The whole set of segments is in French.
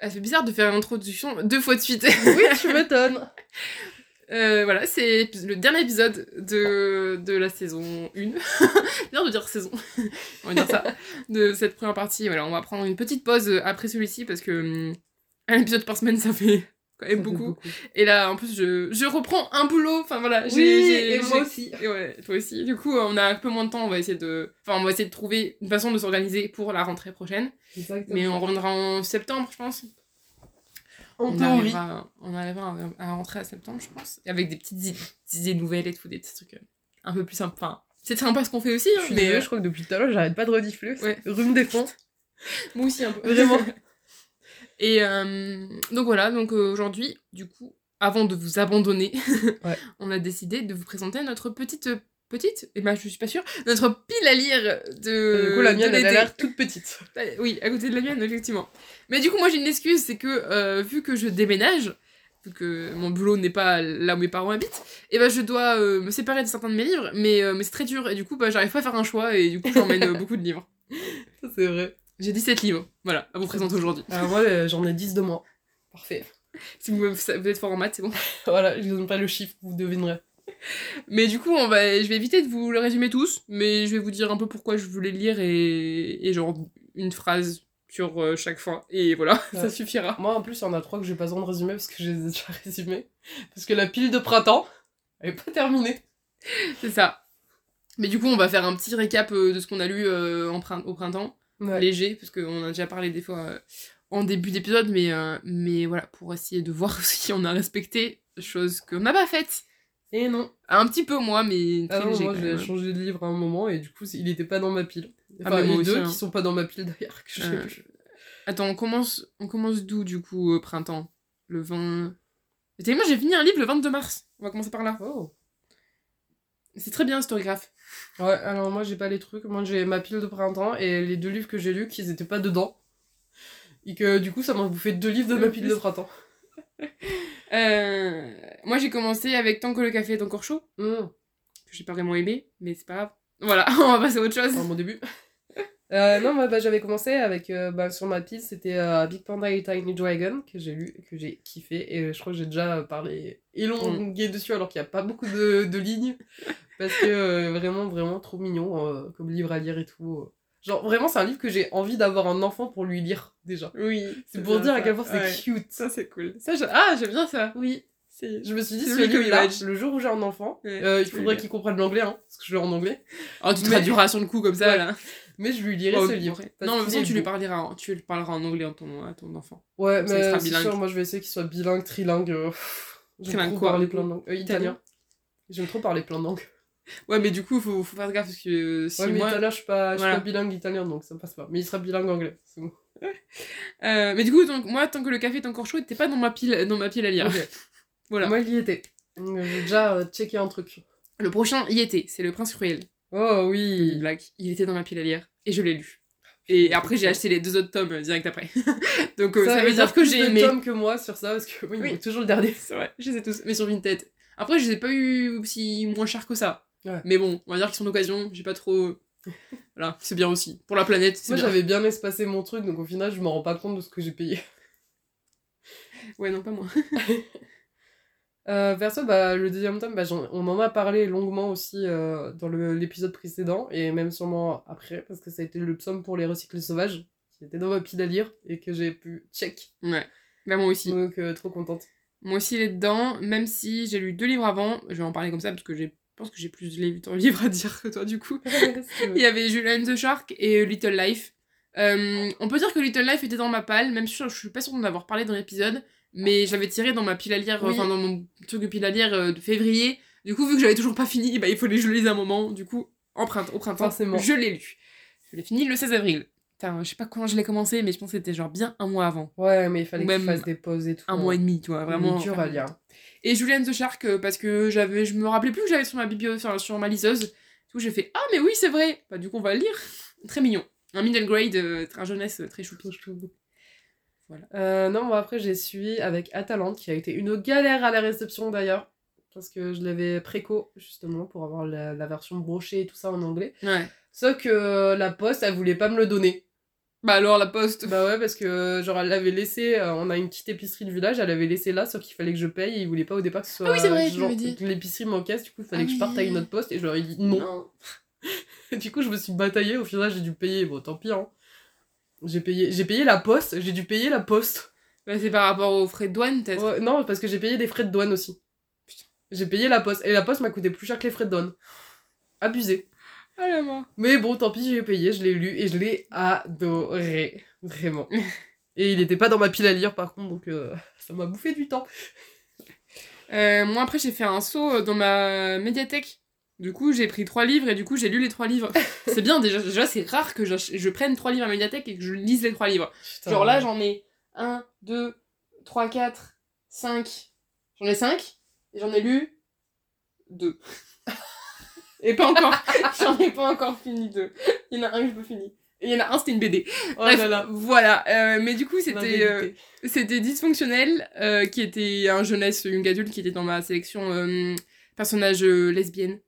Ça fait bizarre de faire l'introduction deux fois de suite. Oui, tu m'étonnes. Euh, voilà, c'est le dernier épisode de, de la saison 1. Bien de dire saison, on va dire ça. De cette première partie. Voilà, on va prendre une petite pause après celui-ci parce que hum, un épisode par semaine, ça fait quand même beaucoup. Et là, en plus, je, je reprends un boulot. Enfin voilà, j'ai- Oui, moi aussi. et ouais, toi aussi. Du coup, on a un peu moins de temps. On va essayer de, enfin, on va essayer de trouver une façon de s'organiser pour la rentrée prochaine. Exactement. Mais on reviendra en septembre, je pense. En on théorie. arrivera, on arrivera à, à rentrer à septembre, je pense. Avec des petites idées nouvelles et tout, des petits trucs euh, un peu plus sympas. Enfin, c'est sympa ce qu'on fait aussi, hein, Je mais désolée, euh, je crois que depuis tout à l'heure, j'arrête pas de renifler. Ouais. Rhume des fonds. moi aussi un peu. Vraiment. et euh, donc voilà, donc euh, aujourd'hui, du coup, avant de vous abandonner, Ouais. on a décidé de vous présenter notre petite. Petite, et ben je suis pas sûre, notre pile à lire de. du coup, la mienne, elle a l'air toute petite. Euh, Oui, à côté de la mienne, effectivement. Mais du coup, moi j'ai une excuse, c'est que euh, vu que je déménage, vu que mon boulot n'est pas là où mes parents habitent, et ben je dois euh, me séparer de certains de mes livres, mais, euh, mais c'est très dur, et du coup, bah, j'arrive pas à faire un choix, et du coup, j'emmène beaucoup de livres. Ça, c'est vrai. J'ai 17 livres, voilà, à vous présenter aujourd'hui. Alors, moi, euh, j'en ai 10 de moi. Parfait. Si vous, vous êtes fort en maths, c'est bon. Voilà, je donne pas le chiffre, vous devinerez. Mais du coup, on va, je vais éviter de vous le résumer tous, mais je vais vous dire un peu pourquoi je voulais lire, et, et genre une phrase sur euh, chaque fois, et voilà, ça suffira. Moi, en plus, il y en a trois que j'ai pas besoin de résumer parce que je les ai déjà résumés. Parce que la pile de printemps, elle est pas terminée. C'est ça. Mais du coup, on va faire un petit récap euh, de ce qu'on a lu euh, en au printemps, Ouais. léger, parce qu'on a déjà parlé des fois euh, en début d'épisode, mais, euh, mais voilà, pour essayer de voir si on a respecté, chose qu'on n'a pas faite. Et non. Un petit peu moi, mais très Ah non, léger moi, j'ai changé de livre à un moment et du coup, il était pas dans ma pile. Ah, Enfin, mais moi les deux aussi, hein. qui sont pas dans ma pile d'ailleurs. Euh. Attends, on commence, on commence d'où du coup, au printemps? Le 20... Et moi, j'ai fini un livre le 22 mars. On va commencer par là. Oh. C'est très bien, Storygraph. Ouais, alors moi j'ai pas les trucs, moi j'ai ma pile de printemps et les deux livres que j'ai lus qu'ils étaient pas dedans. Et que du coup ça m'a bouffé deux livres de ma pile de printemps. Euh, moi, j'ai commencé avec Tant que le café est encore chaud. Mmh, que j'ai pas vraiment aimé, mais c'est pas grave. Voilà, on va passer à autre chose. dans mon début. Euh, non, bah, j'avais commencé avec euh, bah, sur ma pile c'était euh, Big Panda et Tiny Dragon que j'ai lu, que j'ai kiffé et je crois que j'ai déjà parlé élongué dessus alors qu'il y a pas beaucoup de, de lignes parce que vraiment vraiment trop mignon comme livre à lire et tout. Genre vraiment c'est un livre que j'ai envie d'avoir un enfant pour lui lire déjà. Oui. C'est pour dire à quel point c'est Ouais. cute. Ça, c'est cool. Ça, je- Ah, j'aime bien ça. Oui. Je me suis dit, ce livre-là, image. le jour où j'ai un enfant, Ouais, euh, il faudrait qu'il comprenne l'anglais, hein, parce que je l'ai en anglais. Oh, tu traduiras sur le coup comme ça, Ouais. là. Mais je lui lirai Oh, ce livre. Non, mais de toute façon, tu lui, parleras, en- tu lui parleras en anglais à ton, à ton enfant. Ouais, Comme il mais c'est sûr, moi je vais essayer qu'il soit bilingue, trilingue. euh, Trilingue trop quoi, parler plein de langues. Euh, Italien italien. J'aime trop parler plein de langues. Ouais, mais du coup, faut, faut faire gaffe parce que euh, si ouais, mais moi. italien, je suis pas, je suis Voilà. pas bilingue italien, donc ça me passe pas. Mais il sera bilingue anglais. C'est bon. Euh, mais du coup, donc, moi, tant que le café est encore chaud, t'es pas dans ma pile, dans ma pile à lire. Ok. Voilà. Moi, il y était. J'ai déjà checké un truc. Le prochain y était, c'est Le Prince Cruel. Oh Une oui. blague. Il était dans ma pile à lire et je l'ai lu. Et après, j'ai acheté les deux autres tomes euh, direct après. Donc, euh, ça, veut dire que plus j'ai de aimé. tomes que moi sur ça, parce que oui, Oui. toujours le dernier. C'est vrai, je les ai tous, mais sur Vinted. Après, je les ai pas eu si moins cher que ça. Ouais. Mais bon, on va dire qu'ils sont d'occasion, j'ai pas trop. voilà, c'est bien aussi. Pour la planète, c'est Moi, j'avais bien espacé mon truc, donc au final, je me rends pas compte de ce que j'ai payé. Ouais, non, pas moi. Euh, perso, bah, le deuxième tome, bah, on en a parlé longuement aussi euh, dans l'épisode précédent, et même sûrement après, parce que ça a été le psaume pour les recyclés sauvages, qui était dans ma pile à lire, et que j'ai pu check. Ouais. Bah, moi aussi. Donc, euh, trop contente. Moi aussi, il est dedans, même si j'ai lu deux livres avant. Je vais en parler comme ça parce que j'ai- je pense que j'ai plus de livres livres à dire que toi, du coup. Il y avait Julian the Shark et Little Life. Euh, on peut dire que Little Life était dans ma palle, même si je je suis pas sûre d'en avoir parlé dans l'épisode, mais j'avais tiré dans ma pile à lire, Oui. enfin dans mon truc de pile à lire euh, de février. Du coup, vu que j'avais toujours pas fini, bah, il fallait que je le lise un moment. Du coup, en printemps, au printemps, Forcément. je l'ai lu. Je l'ai fini le 16 avril. Putain, je sais pas quand je l'ai commencé, mais je pense que c'était genre bien un mois avant. Ouais, mais il fallait que je même fasse des pauses et tout. Un mois et demi, tu vois, vraiment. dur à lire. Et Julian the Shark, euh, parce que j'avais, je me rappelais plus que j'avais sur ma biblio, enfin, sur ma liseuse. Du coup, j'ai fait Ah, mais oui, c'est vrai Bah, du coup, on va le lire. très mignon. Un middle grade, euh, un jeunesse euh, très choupi. Voilà. Euh, non, moi après j'ai suivi avec Atalante qui a été une galère à la réception d'ailleurs. Parce que je l'avais préco justement pour avoir la, la version brochée et tout ça en anglais. Ouais. Sauf que euh, la poste elle voulait pas me le donner. Bah, alors, la poste. Bah ouais, parce que genre elle l'avait laissé, euh, on a une petite épicerie de village, elle l'avait laissé là, sauf qu'il fallait que je paye et il voulait pas au départ que ce soit. Ah oui, c'est vrai, genre, L'épicerie manquait, du coup il fallait Ah que je parte à une autre poste et je leur ai dit non. du coup je me suis bataillée, au final j'ai dû payer, bon tant pis hein. J'ai payé, j'ai payé la poste, j'ai dû payer la poste. Bah, c'est par rapport aux frais de douane, peut-être. Ouais, non, parce que j'ai payé des frais de douane aussi. J'ai payé la poste. Et la poste m'a coûté plus cher que les frais de douane. Abusé. Ah la. Mais bon, tant pis, j'ai payé, je l'ai lu et je l'ai adoré. Vraiment. et il était pas dans ma pile à lire par contre, donc euh, ça m'a bouffé du temps. Euh, moi, après, j'ai fait un saut euh, dans ma médiathèque. Du coup, j'ai pris trois livres et du coup, j'ai lu les trois livres. c'est bien, déjà, déjà c'est rare que je, je prenne trois livres à médiathèque et que je lise les trois livres. Putain. Genre là, j'en ai 1, 2, 3, 4, 5. J'en ai 5 et j'en ai lu 2. et pas encore. j'en ai pas encore fini deux. Il y en a un que je peux finir. Et il y en a un, c'était une BD. Oh Bref, là là. voilà. Euh, mais du coup, c'était. euh, c'était dysfonctionnel, euh, qui était un jeunesse, young adulte, qui était dans ma sélection personnage lesbienne.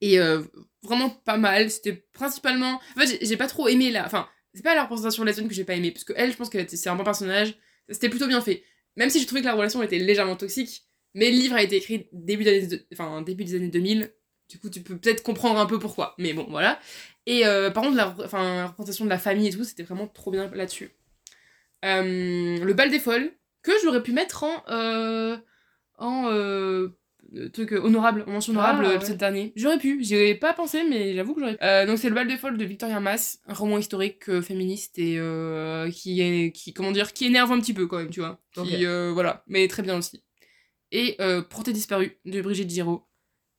Et euh, vraiment pas mal. C'était principalement. En fait, j'ai- j'ai pas trop aimé la. Enfin, c'est pas la représentation lesbienne que j'ai pas aimé, parce que elle, je pense que c'est un bon personnage. C'était plutôt bien fait. Même si je trouvais que la relation était légèrement toxique, mais le livre a été écrit début, de- enfin, début des années 2000. Du coup, tu peux peut-être comprendre un peu pourquoi. Mais bon, voilà. Et euh, par contre, la, enfin, la représentation de la famille et tout, c'était vraiment trop bien là-dessus. Euh, le bal des folles, que j'aurais pu mettre en. euh, en. Euh, truc honorable, en mention honorable Ah, euh, ouais. l'épisode dernier. J'aurais pu, j'y ai pas pensé, mais j'avoue que j'aurais pu. Euh, donc c'est le bal des folles de Victoria Mass, un roman historique euh, féministe et euh, qui est. qui, comment dire, qui énerve un petit peu quand même, tu vois. Qui, euh, voilà, mais très bien aussi. Et euh, Portée disparue de Brigitte Giraud,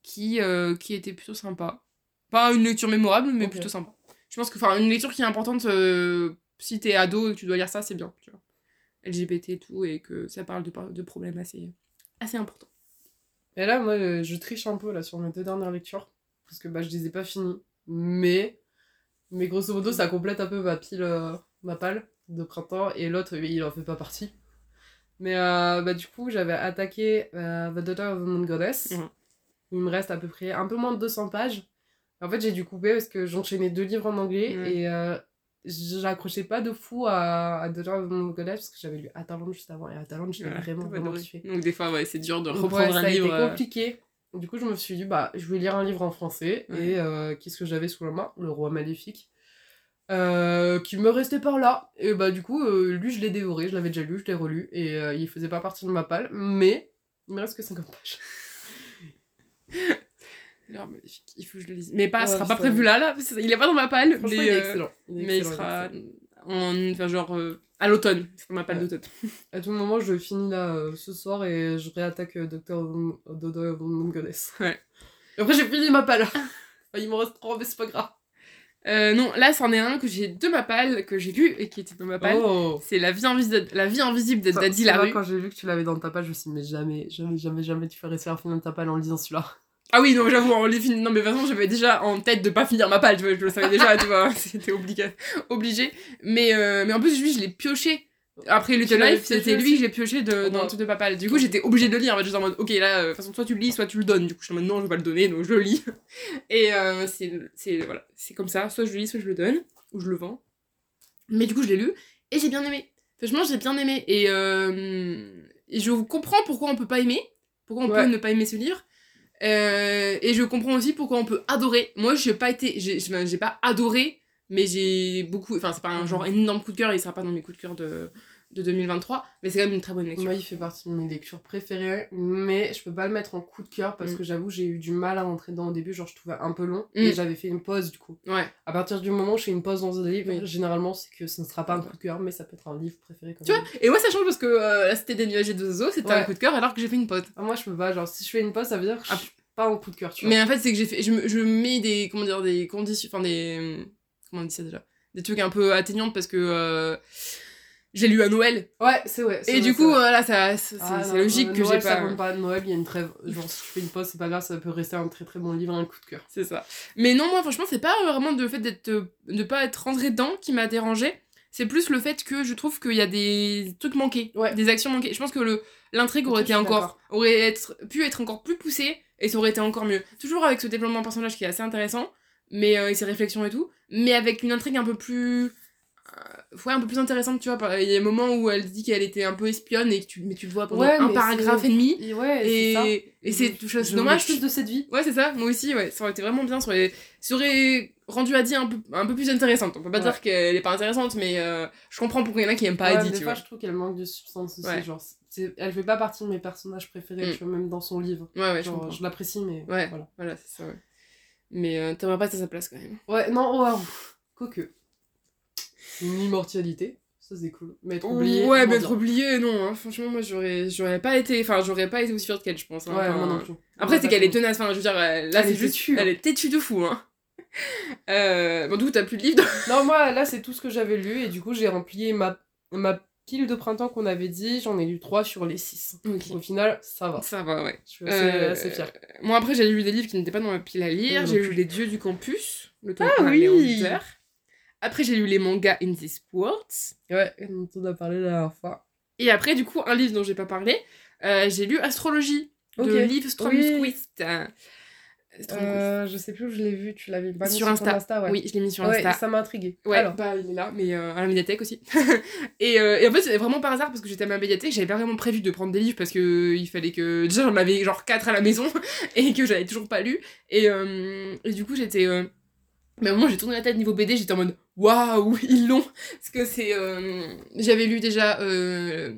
qui, euh, qui était plutôt sympa. Pas une lecture mémorable, mais plutôt sympa. Je pense que, enfin, une lecture qui est importante, euh, si t'es ado et que tu dois lire ça, c'est bien, tu vois. LGBT et tout, et que ça parle de, de problèmes assez, assez importants. Et là, moi, euh, je triche un peu là sur mes deux dernières lectures. Parce que bah, je les ai pas finies. Mais, mais grosso modo, ça complète un peu ma pile, euh, ma palle de printemps. Et l'autre, il en fait pas partie. Mais euh, bah, du coup, j'avais attaqué euh, The Daughter of the Moon Goddess. Mhm. Il me reste à peu près un peu moins de 200 pages. En fait, j'ai dû couper parce que j'enchaînais deux livres en anglais. Mhm. Et j'accrochais pas de fou à, à of the Moon Goddess parce que j'avais lu Atalante juste avant. Et Atalante, je l'ai Voilà, vraiment, vraiment kiffé. Donc des fois, ouais, c'est dur de reprendre ouais, un a livre. été euh, compliqué. Du coup, je me suis dit, bah, je vais lire un livre en français. Ouais. Et euh, qu'est-ce que j'avais sous la main? Le Roi Maléfique. Euh, qui me restait par là. Et bah, du coup, lui, je l'ai dévoré. Je l'avais déjà lu, je l'ai relu. Et il faisait pas partie de ma palle. Mais il me reste que 50 pages. Alors, magnifique, il faut que je le lise. Mais pas, Ouais, sera pas ça- prévu là, là. Il est pas dans ma palle, mais, il est euh, excellent. Il est mais il sera excellent. en, enfin, genre euh, à l'automne. C'est ma palle Ouais. d'automne. À tout moment, je finis là euh, ce soir et je réattaque Doctor Dodo of Goddess. Ouais. Et après, j'ai fini ma palle. Il m'en reste trois, mais c'est pas grave. Euh, non, là, c'en est un que j'ai de ma palle, que j'ai vu et qui était dans ma palle. Oh C'est la vie, invisible de, la vie invisible de Daddy Larue. Quand j'ai vu que tu l'avais dans ta page, je me suis dit, mais jamais, jamais, jamais, jamais tu ferais ça à la fin de ta palle en lisant celui-là. Ah oui, non, j'avoue, on les finit. Non, mais de toute façon, j'avais déjà en tête de pas finir ma palle, tu vois, je le savais déjà, tu vois, c'était obligé. obligé. Mais, euh, mais en plus, lui, je l'ai pioché. Après Little Life, c'était lui que j'ai pioché de, dans Ouais. le truc de ma palle. Du coup, j'étais obligée de le lire. En fait, j'étais en mode, ok, là, euh, de toute façon, soit tu le lis, soit tu le donnes. Du coup, je suis en mode, non, je vais pas le donner, donc je le lis. Et euh, c'est, voilà, comme ça, soit je le lis, soit je le donne, ou je le vends. Mais du coup, je l'ai lu, et j'ai bien aimé. Franchement, j'ai bien aimé. Et, euh, et je comprends pourquoi on peut pas aimer, pourquoi on Ouais. peut ne pas aimer ce livre. Euh, et je comprends aussi pourquoi on peut adorer. Moi, j'ai pas été, j'ai, pas adoré, mais j'ai beaucoup. Enfin, c'est pas un genre énorme coup de cœur, il sera pas dans mes coups de cœur de, de 2023, mais c'est quand même une très bonne lecture. Moi, il fait partie de mes lectures préférées, mais je peux pas le mettre en coup de cœur parce Mm. que j'avoue, j'ai eu du mal à rentrer dedans au début. Genre, je trouvais un peu long Mm. et j'avais fait une pause du coup. Ouais. À partir du moment où je fais une pause dans un livre, Oui. généralement, c'est que ce ne sera pas un coup de cœur, mais ça peut être un livre préféré. Quand Tu même. vois, et moi ça change parce que euh, la cité des nuages et des oiseaux, c'était Ouais. un coup de cœur alors que j'ai fait une pause. Ah, moi, je peux pas. Genre, si je fais une pause, ça veut dire que je Ah. suis pas en coup de cœur, tu vois. Mais en fait, c'est que j'ai fait. Je, je mets des. Comment dire Des conditions. Enfin, des. Comment on dit ça déjà? Des trucs un peu atteignantes parce que. euh, j'ai lu à Noël. Ouais, c'est vrai. Et du coup, voilà, ça, c'est Ah, logique que j'ai ça pas. compte pas. Noël, il y a une trêve. Genre, si je fais une pause, c'est pas grave, ça peut rester un très très bon livre, un coup de cœur. C'est ça. Mais non, moi, franchement, c'est pas vraiment le fait d'être, euh, de pas être rentré dedans qui m'a dérangé. C'est plus le fait que je trouve qu'il y a des trucs manqués, Ouais. des actions manquées. Je pense que le l'intrigue aurait été encore, aurait être, pu être encore plus poussée et ça aurait été encore mieux. Toujours avec ce développement de personnage qui est assez intéressant, mais euh, et ses réflexions et tout, mais avec une intrigue un peu plus, ouais, un peu plus intéressante, tu vois. Il y a des moments où elle dit qu'elle était un peu espionne et que tu, mais tu le vois pendant Ouais, un paragraphe et demi. Et ouais, Et, et c'est Je- je dommage. plus de cette vie. Ouais, c'est ça, moi aussi, ouais. Ça aurait été vraiment bien. Ça aurait, ça aurait rendu Adi un peu, un peu plus intéressante. On peut pas Ouais. dire qu'elle est pas intéressante, mais euh, je comprends pourquoi il y en a qui aiment pas Adi, des tu fois, vois. je trouve qu'elle manque de substance aussi. Genre, elle fait pas partie de mes personnages préférés, Mm. tu vois, même dans son livre. Ouais, ouais, je Genre, comprends. je l'apprécie, mais Ouais. voilà. Voilà, c'est ça, ouais. Mais euh, t'aimerais pas être à sa place quand même. Ouais, non, ouais, ouf. quoique. Une immortalité, ça c'est cool. Mais être oublié. ouais, mais être oublié, non. hein. Franchement, moi, j'aurais, j'aurais pas été. Enfin, j'aurais pas été aussi forte qu'elle, je pense. hein. Ouais, Enfin, moi non plus. Après, c'est qu'elle est tenace. Enfin, je veux dire, euh, là, Elle c'est est juste. têtue, hein. Elle est têtue de fou, hein. Euh, bon, du coup, t'as plus de livres. Non, moi, là, c'est tout ce que j'avais lu, et du coup, j'ai rempli ma, ma pile de printemps qu'on avait dit, j'en ai lu 3 sur les 6. Ok. Au final, ça va. Ça va, ouais. Je suis assez, Euh, assez fière. Moi, après, j'ai lu des livres qui n'étaient pas dans ma pile à lire. J'ai lu. Les Dieux du Campus, le tome Ah 1 oui. Après, j'ai lu les mangas In This World. Ouais, dont on a parlé la dernière fois. Et après, du coup, un livre dont j'ai pas parlé, euh, j'ai lu Astrologie de Ok. Liv Oui. Stromquist. Euh, Stromquist. Euh, je sais plus où je l'ai vu, tu l'avais pas mis sur ton Insta. ouais. Oui, je l'ai mis sur Ouais, Insta. ça m'a intrigué. Ouais, Alors, bah il est là, mais euh, à la médiathèque aussi. et, euh, et en fait, c'est vraiment par hasard parce que j'étais à ma médiathèque, j'avais pas vraiment prévu de prendre des livres parce que euh, il fallait que. Déjà, j'en avais genre 4 à la maison et que j'avais toujours pas lu. Et, euh, et du coup, j'étais. Mais au moment j'ai tourné la tête niveau BD, j'étais en mode waouh, ils l'ont Parce que c'est. euh, J'avais lu déjà. euh,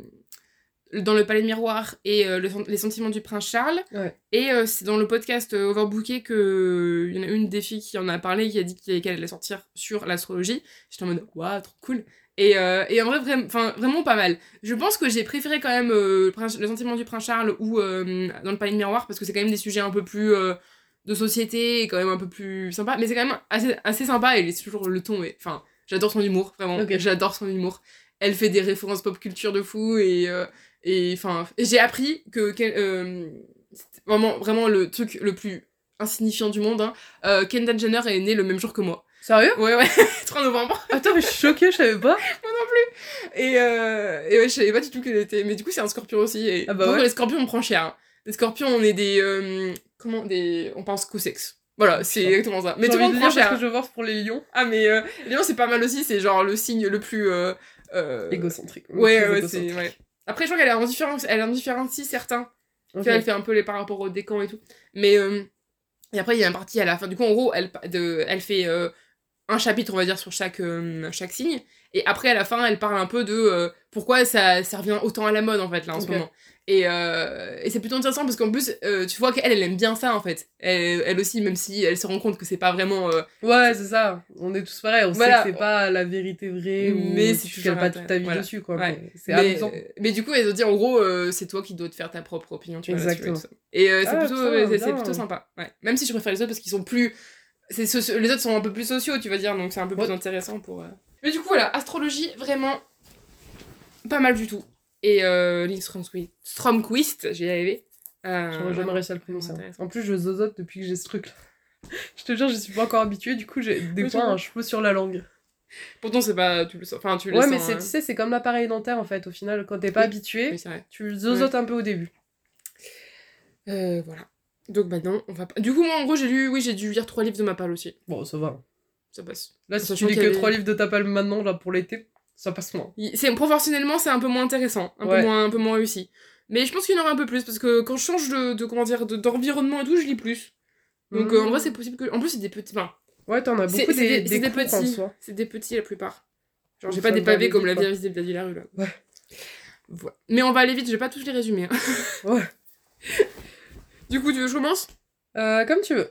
dans le palais miroir et euh, le les sentiments du prince Charles Ouais. et c'est dans le podcast Overbooké que il y en a une des filles qui en a parlé qui a dit qu'elle allait sortir sur l'astrologie j'étais en mode waouh trop cool et, et en vrai vraiment, vraiment pas mal je pense que j'ai préféré quand même le, prince- le sentiment du prince Charles ou dans le palais miroir parce que c'est quand même des sujets un peu plus de société quand même un peu plus sympa mais c'est quand même assez, assez sympa et c'est toujours le ton et enfin j'adore son humour vraiment j'adore son humour elle fait des références pop culture de fou et euh, et enfin j'ai appris que qu'elle, euh, vraiment vraiment le truc le plus insignifiant du monde hein. Euh, Kendall Jenner est née le même jour que moi Sérieux? Ouais ouais 3 novembre Attends, mais je suis choquée, je savais pas. et, euh, et ouais, je savais pas du tout qu'elle était. Mais du coup, c'est un scorpion aussi. Et Ah bah ouais. les scorpions, on prend cher. hein. Les scorpions, on est des. euh, comment Des. On pense qu'au sexe. Voilà, c'est exactement ça. Mais tout le monde parce que je voir pour les lions. Ah, mais euh, les lions, c'est pas mal aussi. C'est genre le signe le plus. euh, euh, Égocentrique. Ouais, ouais, c'est. Ouais. Après, je crois qu'elle en différence, elle en différencie certains. Tu Ok. vois, elle fait un peu les par rapport au décan et tout. Mais. et après, il y a un parti à la fin. Du coup, en gros, elle, de, elle fait un chapitre, on va dire, sur chaque, chaque signe. Et après, à la fin, elle parle un peu de pourquoi ça, ça revient autant à la mode, en fait, là, en ce moment. Et, euh, et c'est plutôt intéressant parce qu'en plus, euh, tu vois qu'elle, elle aime bien ça, en fait. Elle, elle aussi, même si elle se rend compte que c'est pas vraiment. euh, Ouais, c'est ça. On est tous pareils. On Voilà. sait que c'est pas la vérité vraie ou Mais c'est tu cales pas toute ta vie voilà. dessus, quoi. Ouais. C'est mais, mais du coup, elle ont dit en gros, c'est toi qui dois te faire ta propre opinion. Tu vois, Exactement. ça. Et c'est Ah, plutôt, c'est- plutôt sympa. Ouais. Même si je préfère les autres parce qu'ils sont plus. c'est Les autres sont un peu plus sociaux, tu vas dire, donc c'est un peu plus Ouais. intéressant pour. Mais du coup, voilà, astrologie, vraiment pas mal du tout. Et euh, Lynn Stromquist, Stromquist, j'ai y arrivé. Euh, J'aurais jamais réussi à le prononcer. hein. En plus, je zozote depuis que j'ai ce truc-là. je te jure, je suis pas encore habituée. Du coup, j'ai des Oui, vois. un cheveu sur la langue. Pourtant, c'est pas. Tu le sens. Enfin, tu le Ouais, sens. mais c'est, hein. tu sais, c'est comme l'appareil dentaire en fait. Au final, quand t'es pas Oui. habitué, Oui, tu zozotes un peu au début. Euh, voilà. Donc maintenant, on va pas. Du coup, moi, en gros, j'ai lu. Oui, j'ai dû lire trois livres de ma part aussi. Bon, ça va. Ça passe. Là, si tu lis que trois livres de ta palme maintenant, là, pour l'été, ça passe moins. C'est proportionnellement c'est un peu moins intéressant, un Ouais. peu moins un peu moins réussi. Mais je pense qu'il y en aura un peu plus parce que quand je change de, de comment dire de- d'environnement et tout, je lis plus. Donc euh, en vrai, c'est possible que en plus c'est des petits Ouais, t'en as beaucoup c'est des, des, petits, c'est des petits la plupart. Genre j'ai pas des pavés comme la vie invisible d'Adi Larue là. Ouais. Mais on va aller vite, je vais pas tous les résumer. hein. Ouais. du coup, tu veux que je commence? Euh, comme tu veux.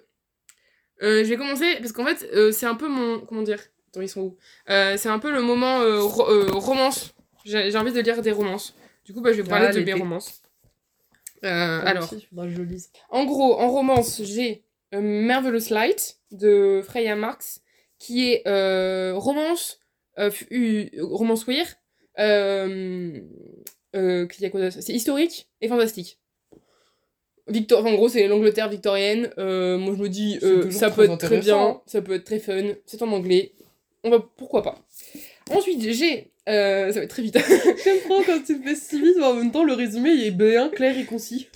Euh, je vais commencer parce qu'en fait, euh, c'est un peu mon. Comment dire Attends, ils sont où Euh, C'est un peu le moment euh, ro- euh, romance. J'ai envie de lire des romances. Du coup, bah, je vais vous parler Ah, de mes romances. Euh, alors, je lise. en gros, en romance, j'ai euh, Marvelous Light de Freya Marx, qui est euh, romance, romance queer, Euh, euh, c'est historique et fantastique. Victor, en gros, c'est l'Angleterre victorienne. Euh, moi, je me dis, euh, ça peut être très bien, intéressant. ça peut être très fun. C'est en anglais. On va, pourquoi pas. Ensuite, j'ai, euh, ça va être très vite. J'aime trop quand tu le fais si vite, mais en même temps, le résumé il est bien clair et concis.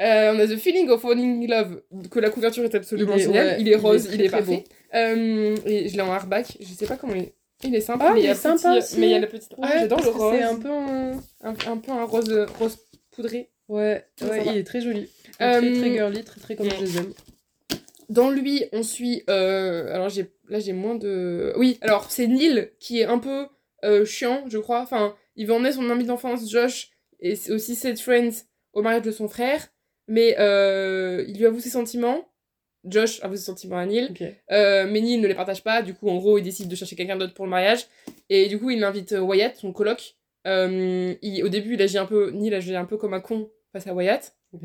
Euh, on a The Feeling of Falling in Love, que la couverture est absolument Il est- géniale. ouais, il est rose, il il est très, très parfait. Euh, et je l'ai en hardback. Je sais pas comment il est. Il est sympa. Ah, mais il est sympa petit- aussi. Mais il y a la petite. Ah, Ouais, j'adore le rose. C'est un peu un... un, un peu un rose, rose poudré. Ouais, il est très joli. Euh, Très très girly, très très comme mm. je les aime. Dans lui, on suit. euh, alors j'ai là j'ai moins de. Oui, alors c'est Neil qui est un peu euh, chiant, je crois. Enfin, il veut emmener son ami d'enfance Josh et aussi ses friends au mariage de son frère, mais euh, il lui avoue ses sentiments. Josh avoue ses sentiments à Neil, euh, mais Neil ne les partage pas. Du coup, en gros, il décide de chercher quelqu'un d'autre pour le mariage et du coup, il invite euh, Wyatt, son coloc. Euh, il- au début, il agit un peu, Neil agit un peu comme un con face à Wyatt. Ok.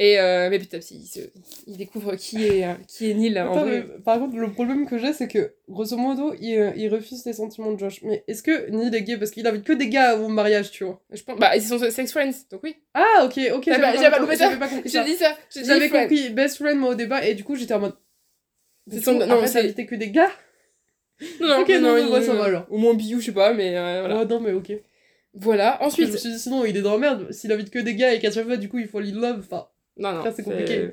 Et euh, mais petit, il, se- il découvre qui est, euh, qui est Neil en Attends, vrai. mais par contre, le problème que j'ai, c'est que, grosso modo, il, euh, il refuse les sentiments de Josh. Mais est-ce que Neil est gay? Parce qu'il invite que des gars au mariage, tu vois. Je pense, bah, ils sont sex friends, donc oui. Ah, ok, ok. J'avais pas- pas compris ça. j'avais pas compris J'ai dit ça. J'avais compris best friend, moi, au débat, et du coup, j'étais en mode. C'est son- non, invité que des gars Non, non, Ok, non, non, bah, ça va, alors. Au moins biou, je sais pas, mais euh, voilà. Ouais, non, mais ok. Voilà. Que je me Ensuite. suis dit, sinon, il est dans la merde. S'il invite que des gars et qu'à chaque fois, du coup, il faut in love. Enfin, Non, non. C'est compliqué.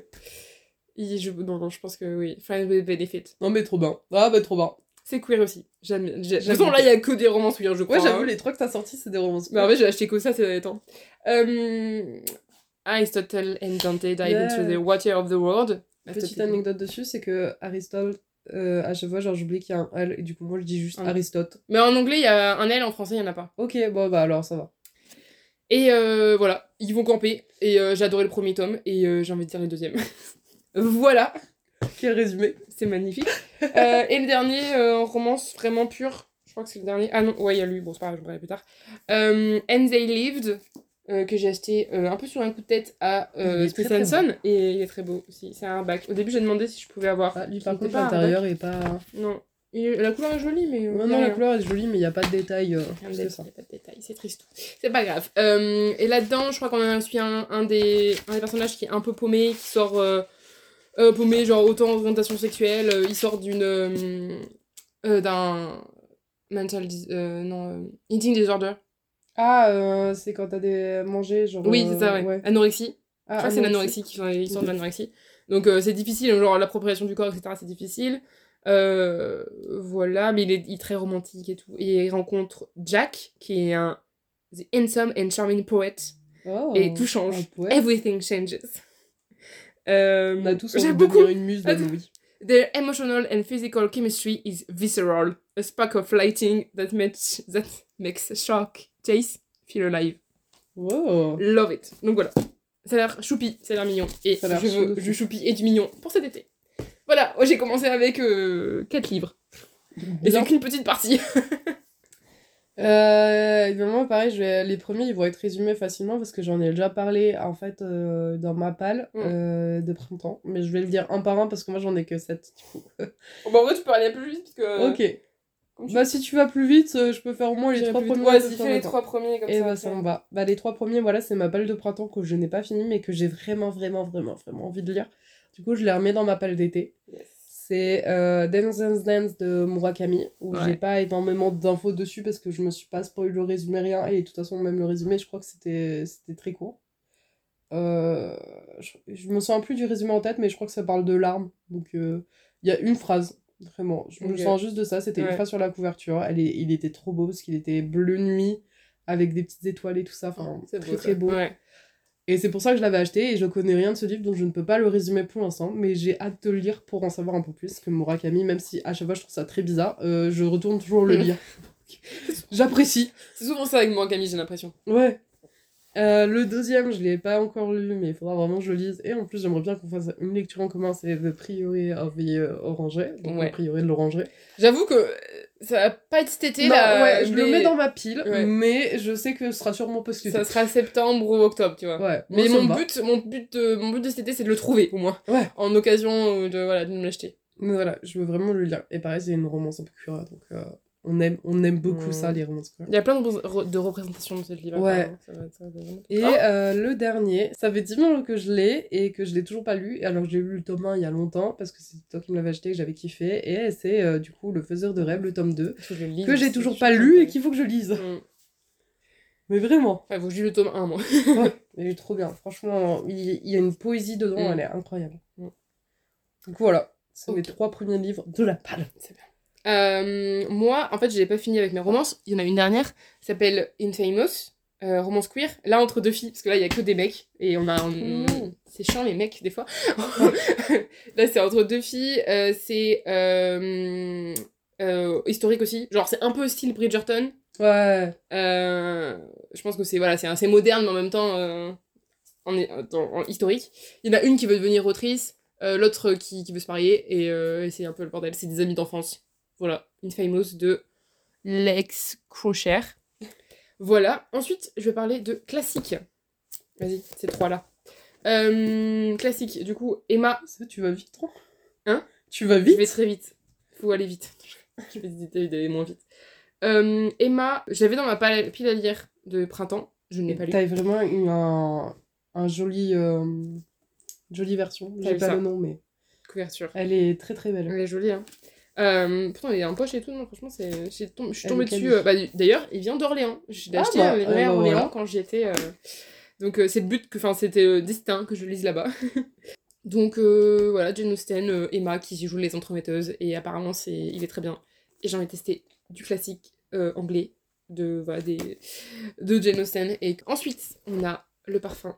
Il- je... Non, non, je pense que oui. Friend with benefit. non, mais trop bien. Ah, bah, trop bien. C'est queer aussi. J'aime. j'ai- De toute façon, là, il y a que des romans queer, je crois. Ouais, j'avoue, hein. les trois que t'as sortis, c'est des romances. Mais en fait, j'ai acheté que ça ces derniers temps. Euh... Aristotle and Dante dive Yeah. into the water of the world. Petite anecdote dessus, c'est que Aristote, euh, à chaque fois, genre, j'oublie qu'il y a un L, et du coup, moi, je dis juste Ah. Aristote. Mais en anglais, il y a un L, en français, il y en a pas. Ok, bon, bah, alors, ça va. Et euh, voilà, ils vont camper. Et euh, j'ai adoré le premier tome. Et euh, j'ai envie de dire le deuxième. voilà, Quel résumé. c'est magnifique. Euh, et le dernier, en romance vraiment pure. Je crois que c'est le dernier. Ah non, ouais, il y a lui. Bon, c'est pas grave, je verrai plus tard. And They Lived. que j'ai acheté un peu sur un coup de tête à euh, et il est très beau aussi. C'est un bac. Au début, j'ai demandé si je pouvais avoir. Ah, lui, par contre, l'intérieur est pas. Non. Il- la couleur est jolie, mais. Ouais, non, la couleur est jolie, mais il n'y a pas de détails. euh, Rien de c'est détail, ça. y a pas de détail, c'est triste. C'est pas grave. Euh, et là-dedans, je crois qu'on a suit un, un, des, un des personnages qui est un peu paumé, qui sort euh, euh, paumé, genre autant orientation sexuelle, il sort d'une. d'un. mental. non. eating disorder. Ah, c'est quand t'as des mangé, genre. Oui, c'est ça, ouais. Anorexie. Ah, je crois que c'est l'anorexie qui sortent de l'anorexie. Donc c'est difficile, genre l'appropriation du corps, etc. C'est difficile. Euh, voilà, mais il est, il est très romantique et tout. Et il rencontre Jack, qui est un the handsome and charming poet. Oh, et tout change. Everything changes. Euh, On a tous envie beaucoup. une muse. Their emotional and physical chemistry is visceral. A spark of lighting that makes, that makes Shark Chase feel alive. Wow. Love it. Donc voilà. Ça a l'air choupi, ça a l'air mignon. Et Ça a l'air je veux du choupi et du mignon pour cet été. Voilà, moi j'ai commencé avec 4 livres. Et c'est qu'une petite partie. Euh, évidemment, pareil, je vais... les premiers ils vont être résumés facilement parce que j'en ai déjà parlé en fait euh, dans ma palle Mm. euh, de printemps. Mais je vais le dire un par un parce que moi j'en ai que 7. Du coup. bon, en vrai, tu peux aller un peu plus vite parce que. ok. comme tu- Bah, si tu vas plus vite, euh, je peux faire au moins les trois plus vite. premiers. Ouais, si fais les trois premiers comme Et ça. bah, après. ça me va. Bah, les trois premiers, voilà, c'est ma palle de printemps que je n'ai pas fini mais que j'ai vraiment, vraiment, vraiment, vraiment envie de lire. Du coup, je les remets dans ma palle d'été. Yes. C'est euh, Dance Dance Dance de Murakami, où Ouais. j'ai pas énormément d'infos dessus parce que je me suis pas spoilé le résumé, rien. Et de toute façon, même le résumé, je crois que c'était c'était très court. Euh, je, je me souviens plus du résumé en tête, mais je crois que ça parle de larmes. Donc, euh, il y a une phrase, vraiment. Je me Ok. sens juste de ça. C'était une Ouais. phrase sur la couverture. Elle est, il était trop beau parce qu'il était bleu nuit avec des petites étoiles et tout ça. Enfin, C'est très beau, très beau. Ouais. Et c'est pour ça que je l'avais acheté et je connais rien de ce livre donc je ne peux pas le résumer pour l'instant, mais j'ai hâte de le lire pour en savoir un peu plus. Que Murakami, même si à chaque fois je trouve ça très bizarre, euh, je retourne toujours le lire. J'apprécie. C'est souvent ça avec moi, Camille, j'ai l'impression. Ouais. Euh, le deuxième, je l'ai pas encore lu, mais il faudra vraiment que je le lise. Et en plus, j'aimerais bien qu'on fasse une lecture en commun, c'est The Priory of the Orangey. Donc, Ouais. le Prieuré de l'Orangerie. J'avoue que ça va pas être cet été Non, là. ouais, je le mets dans ma pile, Ouais. mais je sais que ce sera sûrement possible. Ça sera septembre ou octobre, tu vois. Ouais, Mais mon but, mon, but de, mon but de cet été, c'est de le trouver, au moins. Ouais. En occasion euh, de, voilà, de me l'acheter. Mais voilà, je veux vraiment le lire. Et pareil, c'est une romance un peu cura, donc euh, On aime, on aime beaucoup Mm. ça, les romance queer. Il y a plein de, re- de représentations de ce livre. Ouais. apparemment. Ça va- ça va vraiment- Et Oh euh, le dernier, ça fait 10 ans que je l'ai et que je l'ai toujours pas lu. Alors j'ai lu le tome 1 il y a longtemps parce que c'est toi qui me l'avais acheté que j'avais kiffé. Et c'est euh, du coup Le Faiseur de rêve, le tome 2, Faut que je lise, que j'ai toujours pas lu et qu'il faut que je lise. Mm. Mais vraiment. Ouais, faut que je lise le tome 1, moi. Ouais, mais il est trop bien. Franchement, il, il y a une poésie dedans, Mm. elle est incroyable. Mm. Donc voilà, c'est mes Ok. trois premiers livres de la palme. C'est bien. Euh, moi, en fait, je l'ai pas fini avec mes romances. Il y en a une dernière, qui s'appelle Infamous, euh, romance queer. Là, entre deux filles, parce que là, il y a que des mecs. Et on a. on- Mm. C'est chiant, les mecs, des fois. là, c'est entre deux filles. euh, c'est. euh, historique aussi. Genre, c'est un peu style Bridgerton. Ouais. Je pense que c'est voilà, c'est assez moderne, mais en même temps en, historique. Il y en a une qui veut devenir autrice, l'autre qui, qui veut se marier, et, et c'est un peu le bordel. C'est des amis d'enfance. Voilà, Infamous de Lex Crochet. Voilà. Ensuite, je vais parler de classique. Vas-y, ces trois-là. Euh, classique, du coup, Emma. Ça, tu vas vite, trop Hein? Tu vas Je vite vais très vite. Faut aller vite. Je vais hésiter d'aller moins vite. Euh, Emma, j'avais dans ma pile à lire de printemps. Je ne l'ai pas lu. T'as vraiment eu un, un joli, euh, jolie version. J'ai pas ça? le nom, mais Couverture. elle est très très belle. Elle est jolie, hein. Euh, pourtant, il est en poche et tout. Non, franchement, c'est... j'ai je suis tombée dessus. euh, bah, d'ailleurs, il vient d'Orléans. Je l'ai Ah acheté bah, librairie euh, à bah, Orléans voilà. quand j'y étais. euh, Donc, euh, c'est le but que. Enfin, c'était euh, destin que je lise là-bas. Donc, euh, voilà, Jane Austen, euh, Emma qui joue les entremetteuses. Et apparemment, c'est... il est très bien. Et j'en ai testé du classique euh, anglais de, voilà, des... de Jane Austen. Et ensuite, on a le parfum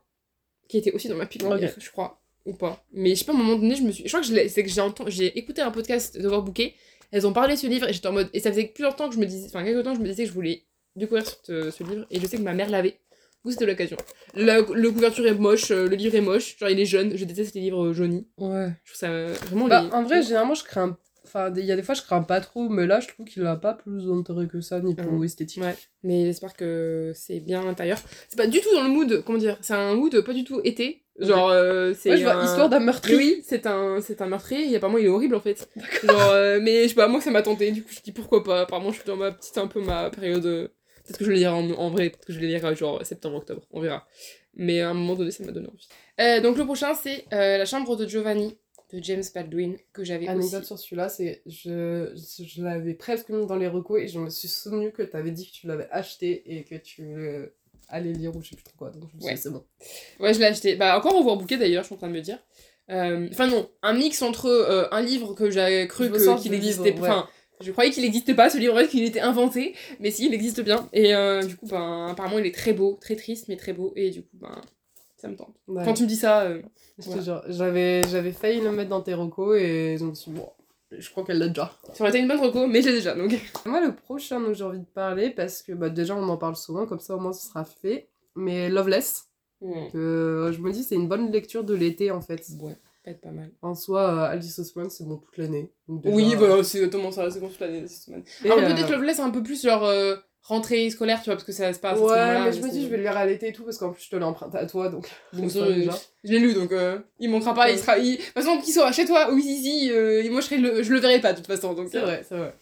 qui était aussi dans ma pile à Ok. lire, je crois. Ou pas. Mais je sais pas, à un moment donné, je me suis. Je crois que c'est que j'ai entendu... j'ai écouté un podcast d'Overbooké. Elles ont parlé de ce livre et j'étais en mode. Et ça faisait plusieurs temps que je me disais. Enfin, quelques temps, je me disais que je voulais découvrir ce, ce livre. Et je sais que ma mère l'avait. Coup, c'était l'occasion. La, le couverture est moche, euh, le livre est moche. Genre, il est jaune. Je déteste les livres jaunis. Ouais. Je trouve ça euh, vraiment. Bah, les... en vrai, généralement, je crains. Enfin, il y a des fois, je crains pas trop, mais là, je trouve qu'il a pas plus d'intérêt que ça, niveau Mhm. esthétique. Ouais, mais j'espère que c'est bien à l'intérieur. C'est pas du tout dans le mood, comment dire, c'est un mood pas du tout été. Genre, euh, c'est. Ouais, je vois, un- histoire d'un meurtrier. oui, c'est un, c'est un meurtrier, et apparemment il est horrible en fait. Genre, euh, mais je sais pas, moi ça m'a tenté, du coup je dis pourquoi pas. Apparemment je suis dans ma petite, un peu ma période. euh, Peut-être que je vais le lire en, en vrai, peut-être que je vais le lire genre septembre-octobre, on verra. Mais à un moment donné ça m'a donné envie. Euh, donc le prochain c'est La chambre de Giovanni de James Baldwin, que j'avais aussi. Anecdote sur celui-là, c'est je, je, je l'avais presque mis dans les recos et je me suis souvenu que t'avais dit que tu l'avais acheté et que tu allais lire ou je sais plus trop quoi. Donc Ouais. c'est bon. Ouais, je l'ai acheté. Bah, encore au bouquet d'ailleurs, je suis en train de me dire. Euh, Enfin, non, un mix entre euh, un livre que j'avais cru qu'il existait. ouais. Enfin, je croyais qu'il n'existait pas ce livre, qu'il était inventé, mais si, il existe bien. Et euh, du coup, ben, apparemment, il est très beau, très triste, mais très beau. Et du coup, ben, ça me tente. Ouais. Quand tu me dis ça, voilà. j'avais failli le mettre dans tes recos et je me suis dit, bon, je crois qu'elle l'a déjà. ça aurait été une bonne reco, mais je l'ai déjà donc. Moi, le prochain dont j'ai envie de parler, parce que bah, déjà on en parle souvent, comme ça au moins ce sera fait, mais Loveless, que euh, je me dis c'est une bonne lecture de l'été en fait. Ouais, peut-être pas mal. En soi, euh, Alice Osman c'est bon toute l'année. Déjà- Oui, voilà, c'est exactement ça, c'est comme toute l'année, cette semaine. Et, Alors, euh, peut-être Loveless un peu plus genre euh, rentrée scolaire, tu vois, parce que ça se passe à ce Ouais, mais je me dis, je vais le lire à l'été et tout, parce qu'en plus, je te l'ai emprunté à toi, donc. Donc ça, euh, déjà. je l'ai lu, donc euh, il manquera pas, il Ouais. sera... il- De toute façon, qu'il soit chez toi ou ici, euh, moi je, serai le... je le verrai pas de toute façon. Donc, C'est euh, vrai, c'est vrai.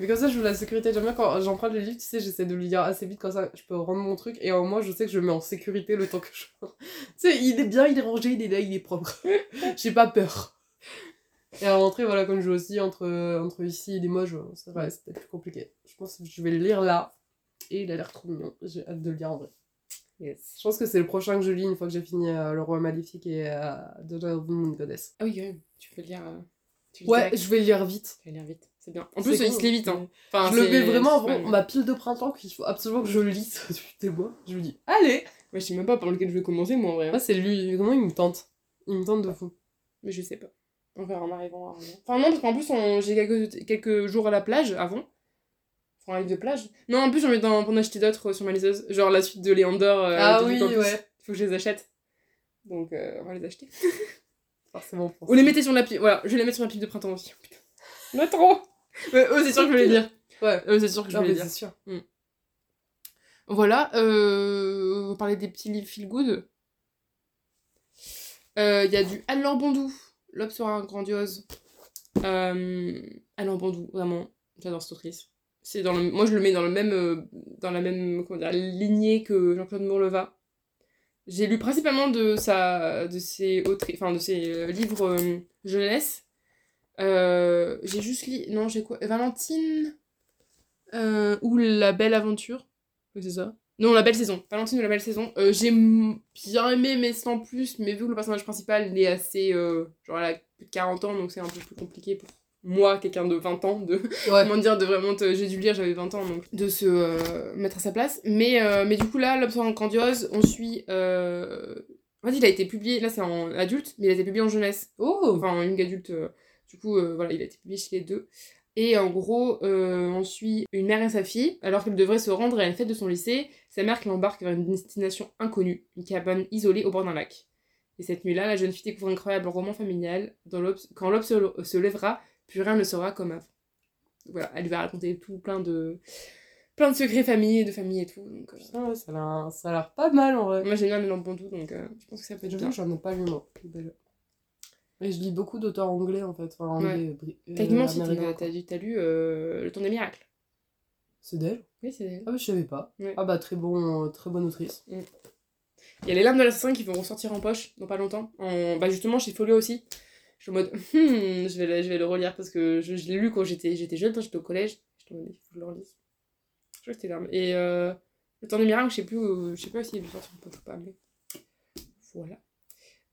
Mais comme ça, je veux la sécurité. J'aime bien quand j'emprunte les livres, tu sais, j'essaie de le lire assez vite, comme ça, je peux rendre mon truc, et au moins, je sais que je le mets en sécurité le temps que je. tu sais, il est bien, il est rangé, il est là, il est propre. J'ai pas peur. Et à la rentrée, voilà, comme je joue aussi entre, entre ici et Limoges, c'est vrai, c'est peut-être plus compliqué. Je pense que je vais le lire là, et il a l'air trop mignon. J'ai hâte de le lire en vrai. yes. Je pense que c'est le prochain que je lis une fois que j'ai fini euh, Le Roi Maléfique et euh, The of the Moon Goddess. Ah oui, même, tu peux lire. euh, tu Ouais, direct. je vais le lire vite. Tu vas le lire vite, c'est bien. En plus, il se lit vite. Hein. Enfin, je le mets vraiment avant ma pile de printemps qu'il faut absolument que je le lise des mois. Je me dis, allez Ouais, je sais même pas par lequel je vais commencer, moi en vrai. hein. Moi, c'est lui, vraiment, il me tente? Il me tente de fou. Mais je sais pas. On verra en arrivant à. Enfin, non, parce qu'en plus, on- j'ai quelques... quelques jours à la plage avant. Pour un livre de plage. Non, en plus, j'ai envie d'en d'en acheter d'autres euh, sur ma liseuse. Genre la suite de Leander. euh, Ah oui, ouais. Il faut que je les achète. Donc, euh, on va les acheter. Forcément. pour Ou les mettez sur la pile. Voilà, je vais les mettre sur la pile de printemps aussi. Putain. Mais trop Mais eux, c'est sûr que je vais les lire. Ouais. Eux, c'est sûr que je vais les lire. c'est sûr. Voilà, euh, on parler des petits livres feel good. Euh, Il y a du Alain Bondou, L'Aube sera grandiose. Euh, Alain Bondou, vraiment, j'adore cette autrice. C'est dans le... Moi, je le mets dans, le même, euh, dans la même comment dire, lignée que Jean-Claude Mourleva. J'ai lu principalement de, sa, de ses, autri- enfin, de ses euh, livres euh, jeunesse. Euh, j'ai juste lu... Non, j'ai quoi Valentine euh, Ou La Belle Aventure c'est ça. Non, La Belle Saison. Valentine ou La Belle Saison. Euh, j'ai bien aimé, mais sans plus. Mais vu que le personnage principal, est assez... genre, elle a plus de 40 ans, donc c'est un peu plus compliqué pour moi, quelqu'un de 20 ans, de Ouais. comment dire, de vraiment te- j'ai dû lire, j'avais 20 ans, donc de se euh, mettre à sa place. Mais, euh, mais du coup, là, L'Observant grandiose, on suit. Euh... En fait, il a été publié, là c'est en adulte, mais il a été publié en jeunesse. Oh Enfin, en young adulte. euh, Du coup, voilà, il a été publié chez les deux. Et en gros, on suit une mère et sa fille, alors qu'elle devrait se rendre à une fête de son lycée, sa mère qui l'embarque vers une destination inconnue, une cabane isolée au bord d'un lac. Et cette nuit-là, la jeune fille découvre un incroyable roman familial. Dans Quand l'aube se, se lèvera, plus rien ne sera comme avant. Voilà, elle va raconter tout plein de plein de secrets famille et de famille et tout. Donc, euh, ouais, ça a l'air- pas mal en vrai. moi j'aime bien les lampes Bondou, donc euh, je pense que ça peut être bien. j'en ai pas lu moi. Mais je lis beaucoup d'auteurs anglais en fait. Enfin, anglais, bri- euh, Techniquement, si américains, t'as lu, t'as lu euh, Le Temps des miracles. C'est d'elle? Oui, c'est Ah, mais je savais pas. Ouais. Ah, bah, très, bon, très bonne autrice. Il y a les larmes de l'assassin qui vont ressortir en poche dans pas longtemps. En... Bah justement chez Folio aussi. Je suis en mode, hmm, je, vais le, je vais le relire parce que je, je l'ai lu quand j'étais jeune, quand j'étais au collège. Je il faut que je le relise. Je crois que c'était larmes. Et euh, le temps des miracles, je sais plus, je sais pas s'il est sorti ou pas, mais voilà.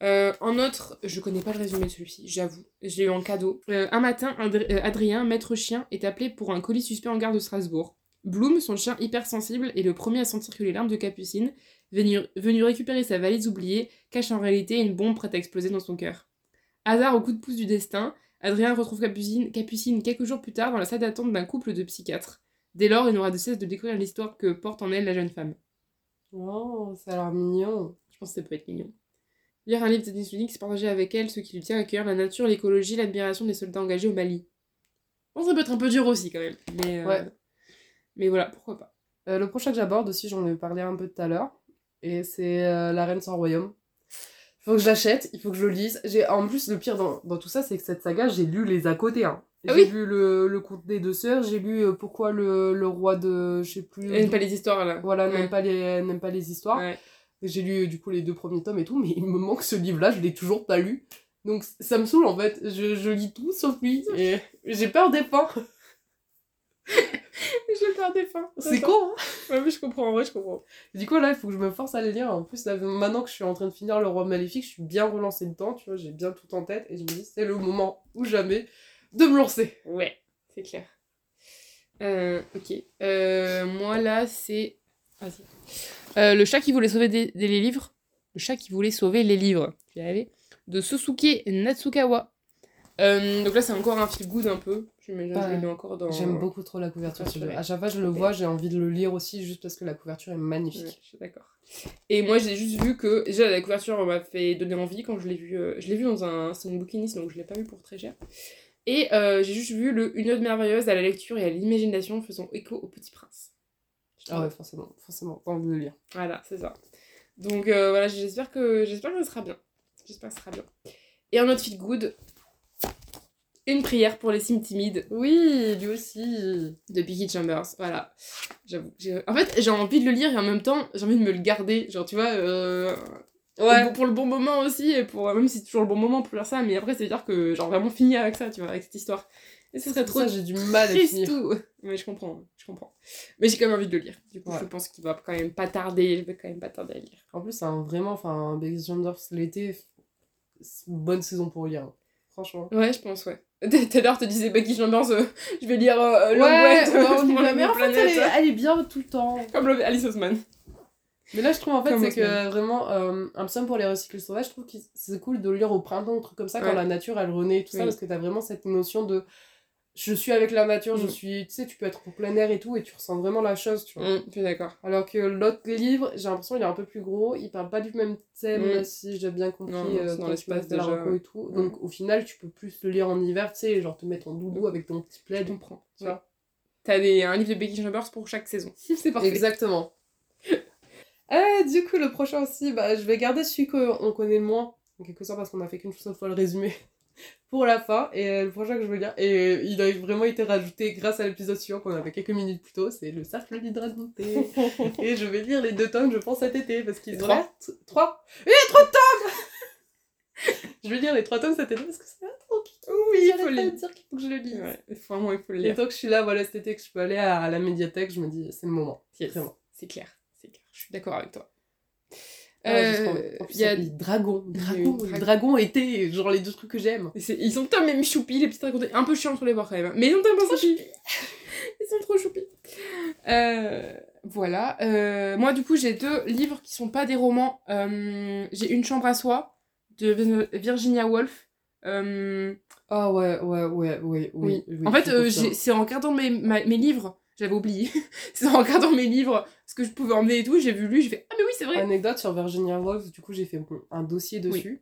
Euh, en autre, je connais pas le résumé de celui-ci, j'avoue. Je l'ai eu en cadeau. Euh, un matin, Adr- euh, Adrien, maître chien, est appelé pour un colis suspect en gare de Strasbourg. Bloom, son chien hypersensible, est le premier à sentir que les larmes de Capucine, venu, venu récupérer sa valise oubliée, cachent en réalité une bombe prête à exploser dans son cœur. Hasard au coup de pouce du destin, Adrien retrouve Capucine, Capucine quelques jours plus tard dans la salle d'attente d'un couple de psychiatres. Dès lors, il n'aura de cesse de découvrir l'histoire que porte en elle la jeune femme. Oh, ça a l'air mignon. Je pense que ça peut être mignon. Lire un livre de Denis Lunix, partager avec elle ce qui lui tient à cœur, la nature, l'écologie, l'admiration des soldats engagés au Mali. Bon, ça peut être un peu dur aussi quand même. Mais, euh, Ouais. mais voilà, pourquoi pas. Euh, le prochain que j'aborde aussi, j'en ai parlé un peu tout à l'heure. Et c'est euh, La Reine sans royaume. Il faut que je l'achète, il faut que je le lise. J'ai... En plus, le pire dans, dans tout ça, c'est que cette saga, j'ai lu les à côté. Hein. Ah J'ai oui lu le, le conte des deux sœurs, j'ai lu euh, Pourquoi le, le roi de. Je sais plus. Elle n'aime pas les histoires là. Voilà, Ouais. n'aime pas, les, n'aime pas les histoires. Ouais. J'ai lu du coup les deux premiers tomes et tout, mais il me manque ce livre-là, je l'ai toujours pas lu. Donc ça me saoule en fait, je, je lis tout sauf lui. Et j'ai peur des fins. J'ai peur des fins. C'est con, hein Ouais, mais je comprends, en vrai, je comprends. Du coup, là, il faut que je me force à les lire. En plus, là, maintenant que je suis en train de finir Le Roi Maléfique, je suis bien relancée dedans, tu vois, j'ai bien tout en tête. Et je me dis, c'est le moment ou jamais de me lancer. Ouais, c'est clair. Euh, ok. Euh, moi, là, c'est. Vas-y. Euh, le chat qui voulait sauver des, des- les livres. Le chat qui voulait sauver les livres. Tu y arrivé De Sosuke Natsukawa. Donc là, c'est encore un feel good un peu. Je, mets, je Ouais. le mets encore dans. J'aime beaucoup trop la couverture. Ouais. À chaque fois, je le vois, j'ai envie de le lire aussi, juste parce que la couverture est Ouais, magnifique. je suis d'accord. Et moi, j'ai juste vu que. Déjà, la couverture m'a fait donner envie quand je l'ai vu. euh, je l'ai vu dans un salon bouquiniste, donc je l'ai pas vu pour très cher. Et euh, j'ai juste vu le Une ode merveilleuse à la lecture et à l'imagination faisant écho au Petit Prince. Ah ouais, forcément, forcément, t'as envie de le lire. Voilà, c'est ça. Donc euh, voilà, j'espère que j'espère que ça sera bien. J'espère que ça sera bien. Et en autre feel good, une prière pour les cimes timides Oui, lui aussi. de Becky Chambers. Voilà. J'avoue. j'ai- En fait, j'ai envie de le lire et en même temps, j'ai envie de me le garder. Genre, tu vois, euh, Ouais. pour, pour le bon moment aussi, et pour, même si c'est toujours le bon moment pour lire ça, mais après, c'est dire que, genre, vraiment finir avec ça, tu vois, avec cette histoire. Et ce serait trop j'ai du mal à finir. tout. Mais je comprends, je comprends. Mais j'ai quand même envie de le lire. Du coup, Ouais. je pense qu'il va quand même pas tarder, je vais quand même pas tarder à lire. En plus, un- vraiment, enfin, Becky Chambers l'été, bonne saison pour lire. hein. Franchement. Ouais, je pense, ouais. Tout à l'heure, te disais Becky Chambers, euh, je vais lire euh, Ouais, L'Angoisse ouais, la Mais en fait, elle est, elle est bien tout le temps. Comme le- Alice Osman. Mais là, je trouve en fait, c'est que vraiment, euh, un psaume pour les recycles sauvages, je trouve que c'est cool de le lire au printemps, un truc comme ça, quand la nature elle renaît et tout ça, parce que t'as vraiment cette notion de je suis avec la nature, je Mm. suis, tu sais, tu peux être en plein air et tout, et tu ressens vraiment la chose, tu vois. Hum, je suis d'accord. Alors que l'autre livre, j'ai l'impression il est un peu plus gros, il parle pas du même thème, Mm. si j'ai bien compris, Non, non, euh, dans l'espace fait la et tout. Donc au final, tu peux plus le lire en hiver, tu sais, genre te mettre en doudou avec ton petit Je plaid. comprends. Tu vois. T'as des, un livre de Becky Chambers pour chaque saison. c'est parfait. Exactement. Euh, du coup, le prochain aussi, bah, je vais garder celui qu'on connaît le moins, en quelque sorte, parce qu'on a fait qu'une seule fois le résumé. Pour la fin. Et euh, le prochain que je veux lire, et il a vraiment été rajouté grâce à l'épisode suivant qu'on avait quelques minutes plus tôt, c'est le cercle d'hydraté. et je vais lire les deux tomes, je pense, cet été, parce qu'ils ont Trois. l'air t- Trois a trois tomes Je vais lire les trois tomes cet été parce que c'est Oui, il faut le dire qu'il faut que je le lise. Ouais, vraiment, il faut le Et lire. tant que je suis là, voilà, cet été, que je peux aller à la médiathèque, je me dis, c'est le moment. Yes, Vraiment. C'est clair, c'est clair. Je suis d'accord avec toi. Ah, j'ai trop envie. Euh, il y a- il y a dragon. les dragons été, genre les deux trucs que j'aime. Ils sont putain même choupis, les petits dragons. Un peu chiants sur les bords quand même. hein. Mais ils sont tellement choupis. Ils sont trop choupis. Euh, voilà. Euh, moi, du coup, j'ai deux livres qui sont pas des romans. Euh, j'ai Une chambre à soi de Vir- Virginia Woolf. Euh, Ah ouais, ouais, ouais, ouais, oui. oui, en fait, euh, c'est en regardant mes, ma- mes livres, j'avais oublié. c'est en regardant mes livres, ce que je pouvais emmener et tout, j'ai vu lu, j'ai fait Ah, mais oui, c'est vrai. Anecdote sur Virginia Woolf, du coup j'ai fait bon, un dossier dessus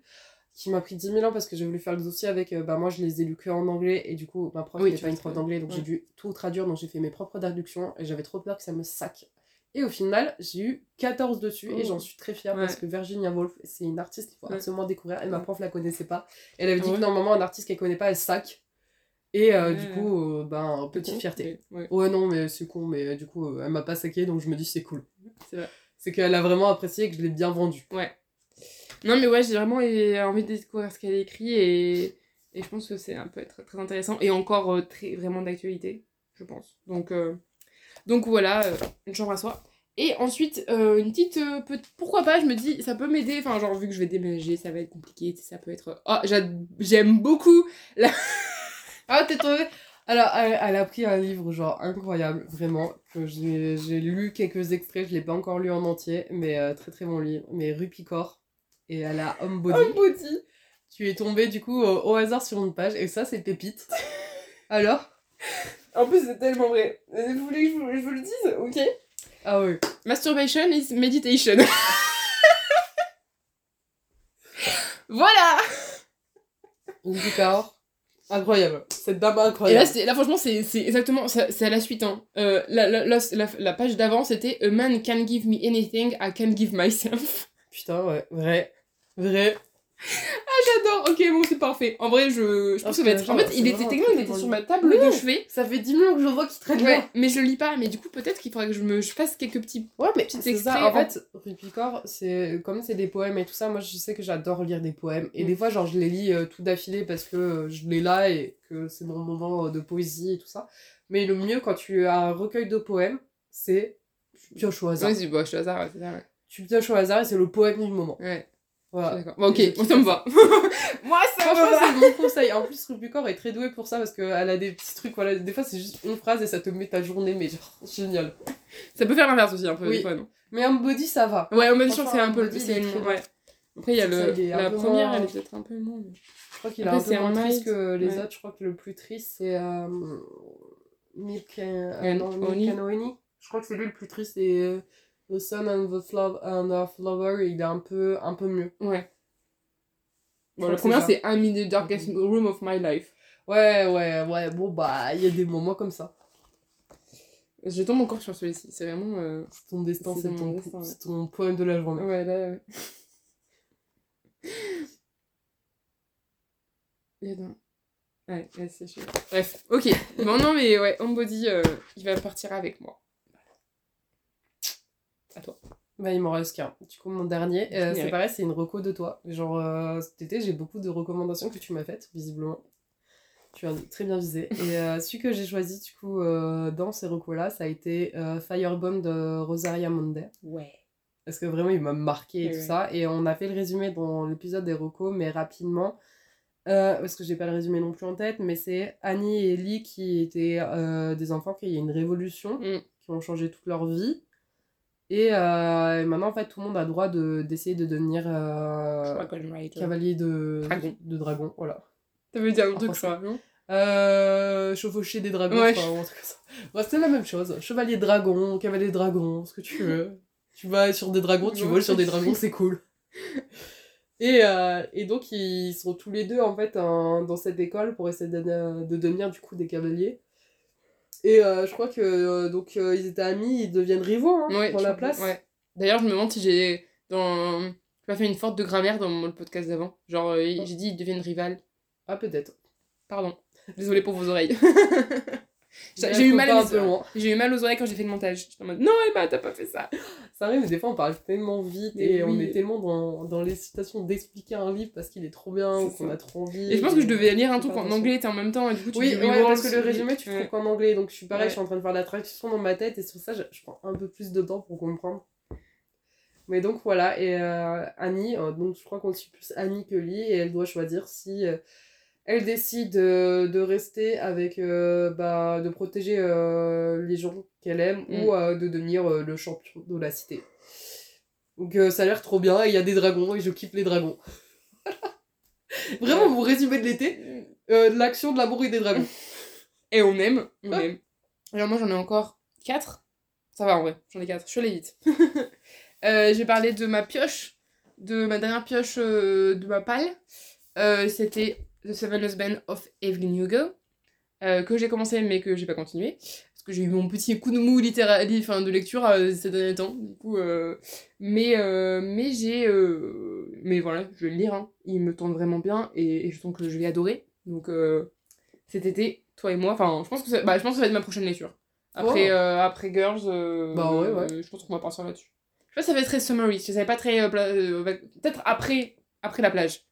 qui m'a pris 10 000 ans parce que j'ai voulu faire le dossier avec, euh, bah moi je les ai lus que en anglais et du coup ma prof Oui, tu pas une prof d'anglais donc ouais. j'ai dû tout traduire donc j'ai fait mes propres traductions et j'avais trop peur que ça me sac. Et au final j'ai eu 14 dessus et Oh. j'en suis très fière Ouais. parce que Virginia Woolf c'est une artiste qu'il faut Ouais. absolument découvrir et ma prof la connaissait pas. Elle avait dit Ouais. que normalement un artiste qu'elle connaît pas elle sac. Et euh, du coup, euh, ben, petite Con, fierté. mais- ouais. Ouais, non, mais c'est con, mais euh, du coup, elle m'a pas saqué, donc je me dis c'est cool. C'est vrai. C'est qu'elle a vraiment apprécié et que je l'ai bien vendu. Ouais. Non, mais ouais, j'ai vraiment envie de découvrir ce qu'elle a écrit et, et je pense que c'est un peu être très intéressant et encore très vraiment d'actualité, je pense. Donc, donc voilà, une chambre à soi. Et ensuite, une petite. peut- pourquoi pas, je me dis, ça peut m'aider. Enfin, genre, vu que je vais déménager, ça va être compliqué, ça peut être. Oh, j'aime beaucoup Ah, t'es tombée Alors, elle, elle a pris un livre, genre, incroyable, vraiment, que j'ai lu quelques extraits, je l'ai pas encore lu en entier, mais euh, très très bon livre, mais Rupicor, et elle a Homebody. Body. Tu es tombée, du coup, au, au hasard sur une page, et ça, c'est pépite. Alors? En plus, c'est tellement vrai. Vous voulez que je vous, je vous le dise Ok? Ah oui. Masturbation is meditation. voilà Rupicor, incroyable. Cette dame Et là, incroyable. c'est- là franchement, c'est c'est exactement, c'est à la suite. Hein. Euh, la, la, la, la- la page d'avant, c'était A man can give me anything, I can give myself. Putain, ouais, vrai. Vrai. J'adore, ok, bon, c'est parfait. En vrai, je, je Ah, pense que ça va être. En fait, il était techniquement, il était sur ma table Oui. de chevet. Ça fait 10 minutes que je vois qu'il traîne Ouais, mais je lis pas, mais du coup, peut-être qu'il faudrait que je me je fasse quelques petits. Ouais, mais Petit c'est extrait ça. En en- fait, Rupicor, c'est comme c'est des poèmes et tout ça. Moi, je sais que j'adore lire des poèmes. Et Mm. des fois, genre, je les lis euh, tout d'affilée parce que euh, je l'ai là et que c'est mon moment euh, de poésie et tout ça. Mais le mieux, quand tu as un recueil de poèmes, c'est tu pioches au hasard. Bon, je suis au hasard, ouais, c'est ça, ouais. Tu pioches au hasard et c'est le poème du moment. Ouais, Voilà. Bon, ok, Et je moi, ça me va. moi, ça me Franchement, va. c'est mon conseil. En plus, Rupicor est très douée pour ça parce qu'elle a des petits trucs. Voilà, des fois, c'est juste une phrase et ça te met ta journée, mais genre, génial. Ça peut faire l'inverse aussi, un peu, Oui. des fois, non? Mais un body, ça va. Ouais, que Franchement, c'est un peu le Body, c'est il ouais. Après, il y a Ça, le, il est un la première, moins- elle est peut-être un peu moins. mais- Je crois qu'il est un peu moins un triste que les Ouais. autres. Je crois que le plus triste, c'est euh, Milk, euh, non, Milk and Honey. Je crois que c'est lui le plus triste. Et euh, The Sun and the, Flower, and the Flower, il est un peu, un peu mieux. Ouais. Bon, que première, c'est I'm in the darkest room of my life. Ouais, ouais, ouais. Bon, bah, il y a des moments comme ça. Je tombe encore sur celui-ci. C'est vraiment. euh, C'est ton destin, C'est ton, destin, ouais. ton poème de la journée. Ouais, là. ouais. Il y a dans- Ouais, ouais, c'est chaud. Bref, ok. Bon, non, mais ouais, Homebody, euh, il va partir avec moi. À toi. Bah, il m'en reste qu'un. Du coup, mon dernier, euh, c'est pareil, c'est une reco de toi. Genre, euh, cet été, j'ai beaucoup de recommandations que tu m'as faites, visiblement. Tu as très bien visé. Et euh, celui que j'ai choisi, du coup, dans ces recos-là, ça a été Firebomb de Rosaria Monday. Ouais. Parce que vraiment, il m'a marqué et Ouais, tout ouais. ça. Et on a fait le résumé dans l'épisode des recos, mais rapidement. Parce que j'ai pas le résumé non plus en tête, mais c'est Annie et Ellie qui étaient des enfants qui il y a une révolution, Mm. qui ont changé toute leur vie. Et, euh, et maintenant, en fait, tout le monde a le droit de- d'essayer de, devenir euh, Dragon Rider. cavalier de Dragon. de dragon. Voilà. Un truc, non? Euh, chevaucher des dragons, Ouais. enfin. Ouais, c'est la même chose. Chevalier dragon, cavalier dragon, ce que tu veux. tu vas sur des dragons, tu voles sur des dragons, c'est cool. Et, euh, et donc, ils sont tous les deux, en fait, dans cette école pour essayer de, de devenir, du coup, des cavaliers. Et euh, je crois que, euh, donc, euh, ils étaient amis, ils deviennent rivaux, hein, Ouais, pour la place. Ouais. D'ailleurs, je me demande si j'ai. Dans... J'ai pas fait une faute de grammaire dans mon podcast d'avant. Genre, euh, j'ai dit ils deviennent rivales. Ah, peut-être. Pardon. Désolée pour vos oreilles. J'ai eu, mal aux- peu loin. j'ai eu mal aux oreilles quand j'ai fait le montage. J'étais en mode non, Emma, t'as pas fait ça. Ça arrive, mais des fois on parle tellement vite et on est tellement dans, dans l'excitation d'expliquer un livre parce qu'il est trop bien ou qu'on a trop envie. Et je pense que je devais lire un truc en anglais t'es en même temps et du coup tu Oui, dis ouais, parce que le résumé, tu trouves qu'en anglais. Donc je suis pareil, Ouais. je suis en train de faire la traduction dans ma tête et sur ça, je, je prends un peu plus de temps pour comprendre. Mais donc voilà, et euh, Annie, euh, donc je crois qu'on suit plus Annie que Lee, et elle doit choisir si euh, elle décide euh, de rester avec, euh, bah, de protéger euh, les gens qu'elle aime Mm. ou euh, de devenir le champion de la cité. Donc ça a l'air trop bien, et il y a des dragons, et je kiffe les dragons. Vraiment, mon résumé de l'été, de l'action, de l'amour et des dragons. Et on aime, on Ah. aime. Alors moi j'en ai encore 4. Ça va en vrai, j'en ai 4. Je suis allée vite. J'ai parlé de ma pioche, de ma dernière pioche de ma palle. C'était The Seven Husbands of Evelyn Hugo, euh, que j'ai commencé mais que j'ai pas continué. Parce que j'ai eu mon petit coup de mou littéral, enfin, de lecture euh, ces derniers temps. Du coup, euh, mais euh, mais j'ai. mais voilà, je vais le lire. hein. Il me tente vraiment bien et, et je sens que je vais adorer. Donc cet été, toi et moi, enfin, je pense que ça, bah, je pense que ça va être ma prochaine lecture. Après, Oh. après Girls, Bah ouais, ouais. je pense qu'on va partir là-dessus. Je sais pas, ça va être très summary. Je savais pas très. va- Peut-être après, après la plage.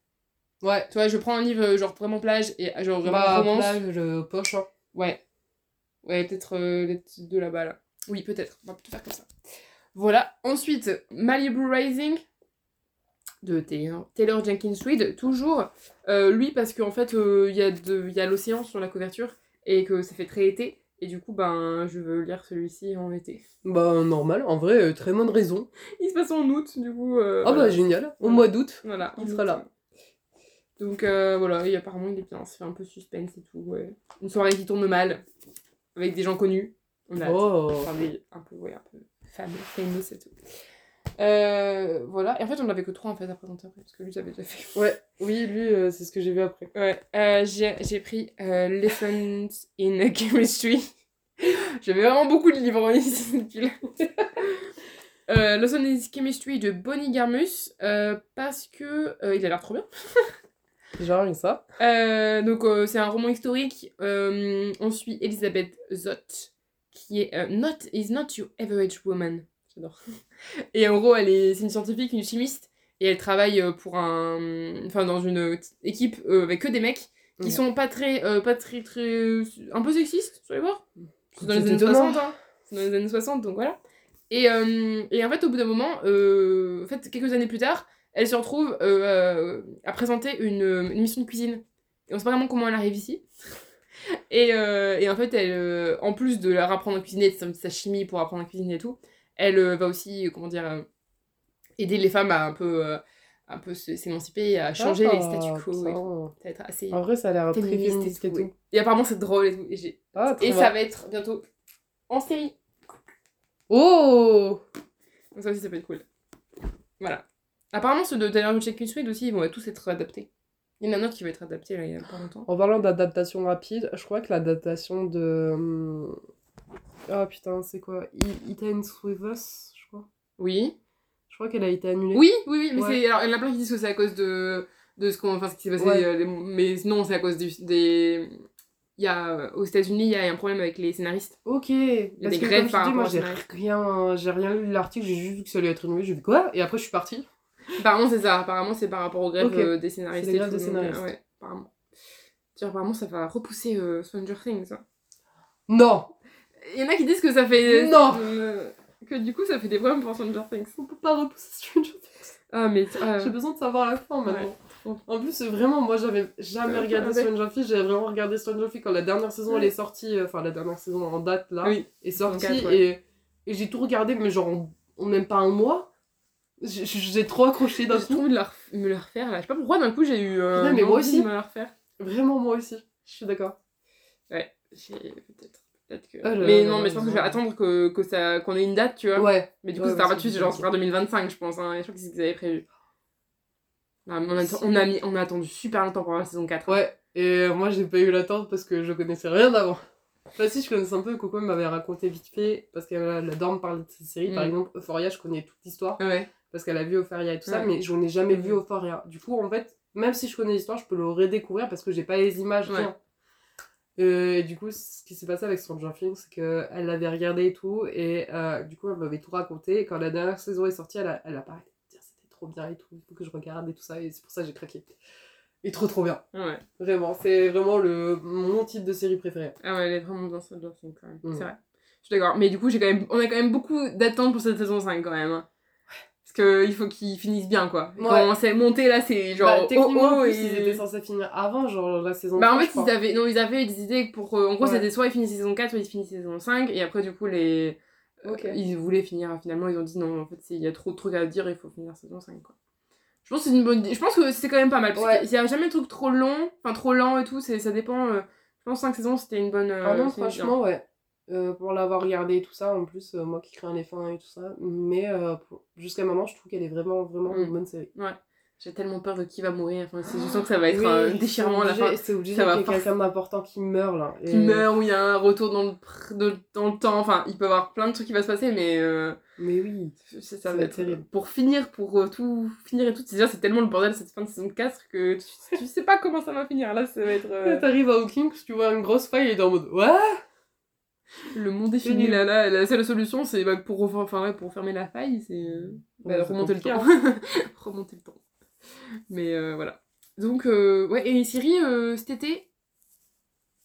Ouais. Tu vois, je prends un livre euh, genre vraiment plage et euh, genre vraiment Bah, romance. plage, euh, poche, hein. Ouais. Ouais, peut-être euh, de là-bas là. Oui, peut-être. On va plutôt faire comme ça. Voilà. Ensuite, Malibu Rising de Taylor, Taylor Jenkins Reid, toujours. Euh, lui, parce qu'en fait, euh, il y a a l'océan sur la couverture et que ça fait très été. Et du coup, ben, je veux lire celui-ci en été. Bah, normal, en vrai, très bonne raison. Il se passe en août, du coup. euh, Ah, voilà. bah, génial. Au mois d'août. Voilà. Il sera là. Donc euh, voilà, et apparemment il est bien, fait un peu suspense et tout. Ouais. Une soirée qui tourne mal, avec des gens connus. On a. Oh. Enfin, des, un peu, ouais, un peu fameux, famous et tout. Euh, voilà, et en fait on avait que trois en fait à présenter après, parce que lui j'avais déjà fait. Ouais, oui, lui, euh, c'est ce que j'ai vu après. Ouais, j'ai pris Lessons in Chemistry. J'avais vraiment beaucoup de livres ici depuis là. Euh, Lessons in Chemistry de Bonnie Garmus, parce que il a l'air trop bien. Genre, rien que ça. Euh, donc euh, c'est un roman historique. Euh, on suit Elizabeth Zott, qui est euh, not is not your average woman. J'adore. Et en gros, elle est c'est une scientifique, une chimiste, et elle travaille pour un, enfin dans une équipe avec que des mecs qui sont pas très, pas très, très, un peu sexistes, vous allez voir. C'est dans les années étonnant. 60, hein. C'est dans les années 60, donc voilà. Et, et en fait, au bout d'un moment, en fait, quelques années plus tard, elle se retrouve euh, euh, à présenter une, une émission de cuisine. Et on sait pas vraiment comment elle arrive ici. Et, euh, et en fait, elle, euh, en plus de leur apprendre à cuisiner, de sa, sa chimie pour apprendre à cuisiner et tout, elle euh, va aussi, euh, comment dire, euh, aider les femmes à un peu, euh, un peu s'émanciper, à changer les Ah, statu quo. tout. Ça va être assez En vrai, ça a l'air très féministe, et et tout. tout. Et apparemment, c'est drôle et tout. Et, Ah, et ça va être bientôt en série. Oh Donc ça aussi, ça peut être cool. Voilà. Apparemment, ceux de Taylor Jenkins Reid aussi, ils vont tous être adaptés. Il y en a un autre qui va être adapté là, il y a pas longtemps. En parlant d'adaptation rapide, je crois que l'adaptation de. Ah putain, c'est quoi? It Ends With Us, je crois. Oui. Je crois qu'elle a été annulée. Oui, oui, oui, mais Ouais. c'est. Alors, il y en a plein qui disent que c'est à cause de, de ce, qu'on... enfin, ce qui s'est passé. Ouais. euh, les- Mais non, c'est à cause du- des. Il y a, euh, aux États-Unis, il y a un problème avec les scénaristes. Ok. y a Parce des que grèves par dis, moi j'ai rien, j'ai rien lu de l'article, j'ai juste vu que ça allait être annulé. J'ai dit quoi? Et après je suis partie. Apparemment, c'est ça. Apparemment, c'est par rapport aux grèves euh, des scénaristes. C'est les grèves des euh, scénaristes. ouais, apparemment. Apparemment, ça va repousser euh, Stranger Things. ça. Non Il y en a qui disent que ça fait. Non. euh, que du coup, ça fait des problèmes pour Stranger Things. On peut pas repousser Stranger Things. Ah, mais. J'ai besoin de savoir la fin maintenant. En plus, vraiment, moi j'avais jamais regardé. Stranger Things, j'avais vraiment regardé Stranger Things quand la dernière saison elle est sortie, enfin la dernière saison en date là, Oui. est sortie quatre, ouais. et, et j'ai tout regardé, mais genre en, en même pas un mois. J'ai- J'ai trop accroché d'un J'ai coup. trop envie de la me le refaire là. Je sais pas pourquoi d'un coup j'ai eu. Euh, Putain, mais moi aussi. de me la refaire. Vraiment, moi aussi. Je suis d'accord. Ouais, j'ai peut-être. Peut-être que... Oh là mais là non, là mais je pense que je vais là. attendre que, que ça, qu'on ait une date, tu vois. Ouais. Mais du coup, Ouais, ça sera pas genre, ça sera 2025, je pense. Hein. Je crois que c'est ce qu'ils avaient prévu. Non, mais on, a, on, a mis, on a attendu super longtemps pour la saison 4. Ouais. Et moi j'ai pas eu l'attente parce que je connaissais rien d'avant. Enfin, si, je connaissais un peu, Coco m'avait raconté vite fait, parce qu'elle adore me parler de cette série. Par Mm. exemple, Euphoria, je connais toute l'histoire. Ouais. Parce qu'elle a vu Euphoria et tout ça, mais je n'ai jamais vu Mhm. Euphoria. Du coup, en fait, même si je connais l'histoire, je peux le redécouvrir parce que j'ai pas les images, Ouais. Euh, et du coup, ce qui s'est passé avec Stranger Things, c'est qu'elle l'avait regardé et tout, et euh, du coup, elle m'avait tout raconté. Et quand la dernière saison est sortie, elle a, elle a pas arrêté de dire c'était trop bien et tout, il faut que je regarde et tout ça, et c'est pour ça que j'ai craqué. Et trop trop bien. Ouais. Vraiment, c'est vraiment le, mon titre de série préféré. Ah ouais, elle est vraiment bien Stranger Things quand même. Mm. C'est vrai. Je suis d'accord. Mais du coup, j'ai quand même, on a quand même beaucoup d'attentes pour cette saison 5 quand même. Hein. Parce que il faut qu'ils finissent bien quoi. Ouais. Quand c'est monté là, c'est genre. Bah, techniquement, oh, plus, ils étaient censés finir avant, genre la saison Bah en 3, fait, ils avaient, non, ils avaient des idées pour. euh, en gros, Ouais. c'était soit ils finissent saison 4, soit ils finissent saison 5. Et après, du coup, les. euh, Ok. Ils voulaient finir. Finalement, ils ont dit non, en fait, il y a trop de trucs à dire, il faut finir saison 5 quoi. Je pense que c'est une bonne. Je pense que c'est quand même pas mal. Parce Ouais. qu'il y a jamais de truc trop long, enfin trop lent et tout. c'est- Ça dépend. euh, Je pense que 5 saisons, c'était une bonne. Ah euh, non, bien. franchement, ouais. Euh, pour l'avoir regardé et tout ça, en plus, euh, moi qui crains les fins et tout ça. Mais euh, pour- jusqu'à maintenant, je trouve qu'elle est vraiment, vraiment Mm. une bonne série. J'ai tellement peur de qui va mourir. Enfin, je sens que ça va être un c'est déchirement à la fin. C'est obligé qu'il y ait quelqu'un d'important qui meurt là. Qui Et- meurt, ou il y a un retour dans le, pr- de- dans le temps. Enfin, il peut y avoir plein de trucs qui va se passer, mais euh, Mais oui. ça, ça va être terrible. Pour finir, pour euh, tout finir et tout, c'est déjà c'est tellement le bordel cette fin de saison 4 que tu, tu sais pas comment ça va finir. Là, ça va être. euh, t'arrives à Hawkins, tu vois une grosse faille et en mode Ouais? Le monde est fini là, là. La seule solution, c'est bah, pour, enfin, ouais, pour fermer la faille, c'est euh, bah, remonter le temps. remonter le temps. Mais euh, voilà. Donc, euh, ouais, et les séries euh, cet été,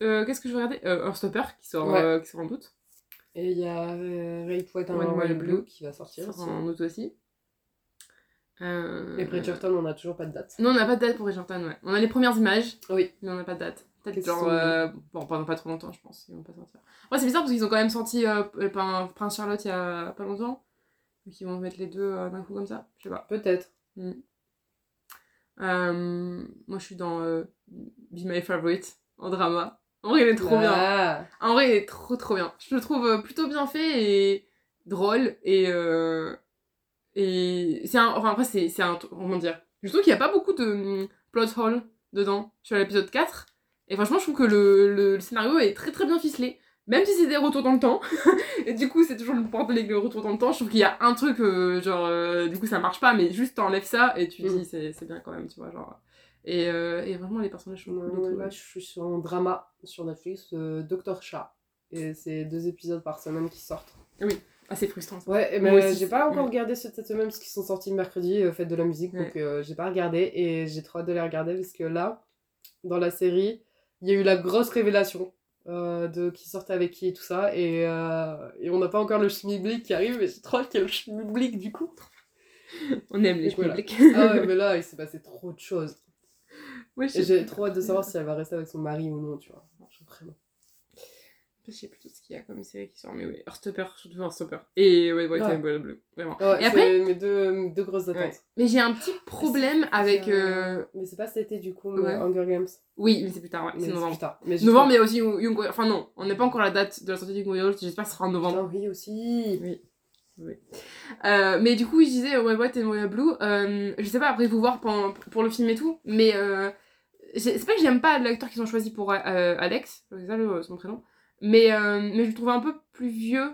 qu'est-ce que je regardais Un Stopper qui sort, Ouais. qui sort en août. Et il y a Royal Wild Blue Blue qui va sortir aussi. en août aussi. Et Bridgerton, on a toujours pas de date. Non, on n'a pas de date pour Bridgerton, ouais. On a les premières images, Oui. mais on n'a pas de date. Peut-être genre. euh, Bon, pendant pas trop longtemps, je pense. Ils vont pas sortir. Ouais, c'est bizarre parce qu'ils ont quand même sorti euh, Prin- Prince Charlotte il y a pas longtemps. Donc ils vont mettre les deux euh, d'un coup comme ça. Je sais pas. Peut-être. Euh, moi, je suis dans Be My Favorite en drama. En vrai, il est trop bien. Ah. En vrai, il est trop trop bien. Je le trouve plutôt bien fait et drôle et et c'est un enfin après c'est c'est un comment dire? Je trouve qu'il y a pas beaucoup de hum, plot hole dedans sur l'épisode 4 et franchement, je trouve que le, le, le scénario est très très bien ficelé. Même si c'est des retours dans le temps, et du coup c'est toujours le bordel avec le retour dans le temps, je trouve qu'il y a un truc, euh, genre, euh, du coup ça marche pas, mais juste t'enlèves ça et tu Mm. dis c'est bien quand même, tu vois, genre. Et, euh, et vraiment les personnages sont cool. Là, je suis sur un drama sur Netflix, Dr. Chat. Et c'est deux épisodes par semaine qui sortent. Ah, c'est frustrant ça. Ouais, mais j'ai pas encore ouais. regardé ceux de cette semaine parce qu'ils sont sortis mercredi, fête de la musique, Ouais. donc euh, j'ai pas regardé et j'ai trop hâte de les regarder parce que là, dans la série, il y a eu la grosse révélation euh, de qui sortait avec qui et tout ça et, euh, et on n'a pas encore le schmilblick qui arrive, mais j'ai trop qu'il y ait le schmilblick du coup. On aime les Donc voilà. Ah ouais, mais là, il s'est passé trop de choses. Ouais, j'ai trop hâte de savoir si elle va rester avec son mari ou non, tu vois. Vraiment. Je sais plus tout ce qu'il y a comme série qui sort, mais oui, Heartstopper, surtout Heartstopper. Et ouais, White Ouais. and Blue, Blue, vraiment. Ouais, Et après- mes deux, deux grosses attentes. Ouais. Mais j'ai un petit problème avec. euh, Mais c'est pas cet été du coup, Ouais. Hunger Games. Oui, mais c'est plus tard, ouais, c'est novembre. plus tard. Mais Novembre, mais aussi Young Enfin, non, on n'est pas encore à la date de la sortie du Young Warrior, j'espère que ce sera en novembre. Putain, oui aussi. Euh, mais du coup, je disais ouais, White and Royal Blue. Euh, je sais pas, après, faut voir pour, pour le film et tout. Mais euh, c'est pas que j'aime pas l'acteur qu'ils ont choisi pour Alex, c'est ça le- son prénom. Mais, euh, mais je le trouve un peu plus vieux.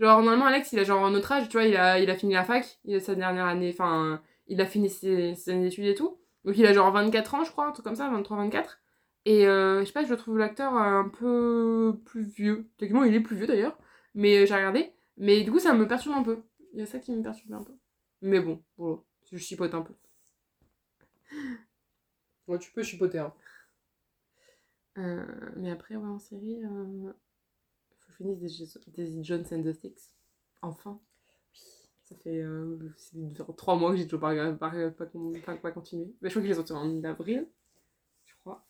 Genre, normalement, Alex, il a genre notre âge, tu vois, il a, il a fini la fac, il a sa dernière année, enfin, il a fini ses, ses années d'études et tout. Donc, il a genre 24 ans, je crois, un truc comme ça, 23-24. Et euh, je sais pas, je trouve l'acteur un peu plus vieux. Techniquement, il est plus vieux d'ailleurs, mais euh, j'ai regardé. Mais du coup, ça me perturbe un peu. Il y a ça qui me perturbe un peu. Mais bon, voilà, je chipote un peu. Ouais, tu peux chipoter. Hein. Euh, mais après, ouais, en série, euh, faut que je finisse Daisy Jones and the Six. Enfin. Ça fait euh, trois mois que j'ai toujours pas, pas, pas, pas, pas continué. Mais je crois que je les sorti en avril, je crois.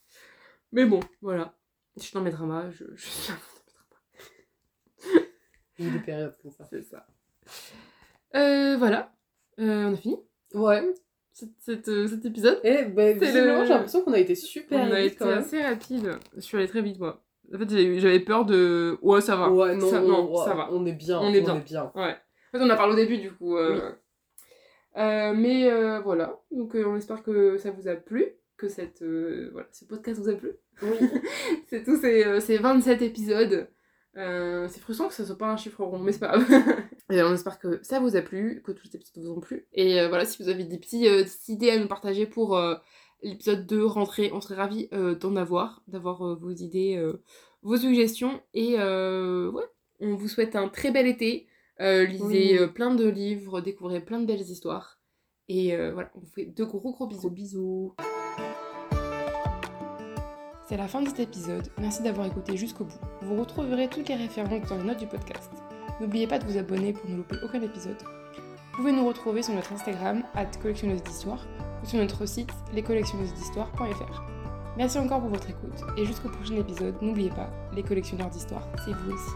Mais bon, voilà. Je suis dans mes dramas, je, je suis dans mes dramas. Il eu des périodes comme ça. C'est ça. Euh, voilà. Euh, on a fini? Ouais. Euh, cet épisode. Et ben, C'est visiblement, le- j'ai l'impression qu'on a été super on a vite été quand même. assez rapide. Je suis allée très vite, moi. En fait, j'avais peur de. Ouais, ça va. Ouais, non, ça, on, non, ouais, ça va. on est bien. On est bien. Ouais. En fait, on a parlé au début, du coup. euh, euh, mais euh, voilà. Donc, euh, on espère que ça vous a plu. Que cette, euh, voilà, ce podcast vous a plu. Oui. C'est tous ces, euh, ces 27 épisodes. Euh, c'est frustrant que ce soit pas un chiffre rond, mais c'est pas grave. Et on espère que ça vous a plu, que tous les épisodes vous ont plu. Et euh, voilà, si vous avez des petits, euh, petites idées à nous partager pour euh, l'épisode 2 rentrée. On serait ravis d'en avoir, d'avoir vos idées, vos suggestions. Et ouais, on vous souhaite un très bel été. lisez plein de livres, découvrez plein de belles histoires. Et voilà, on vous fait de gros gros bisous. bisous. C'est la fin de cet épisode, merci d'avoir écouté jusqu'au bout. Vous retrouverez toutes les références dans les notes du podcast. N'oubliez pas de vous abonner pour ne louper aucun épisode. Vous pouvez nous retrouver sur notre Instagram, at collectionneuse d'histoire, ou sur notre site, lescollectionneusesdhistoire.fr. Merci encore pour votre écoute, et jusqu'au prochain épisode, n'oubliez pas, les collectionneurs d'histoire, c'est vous aussi.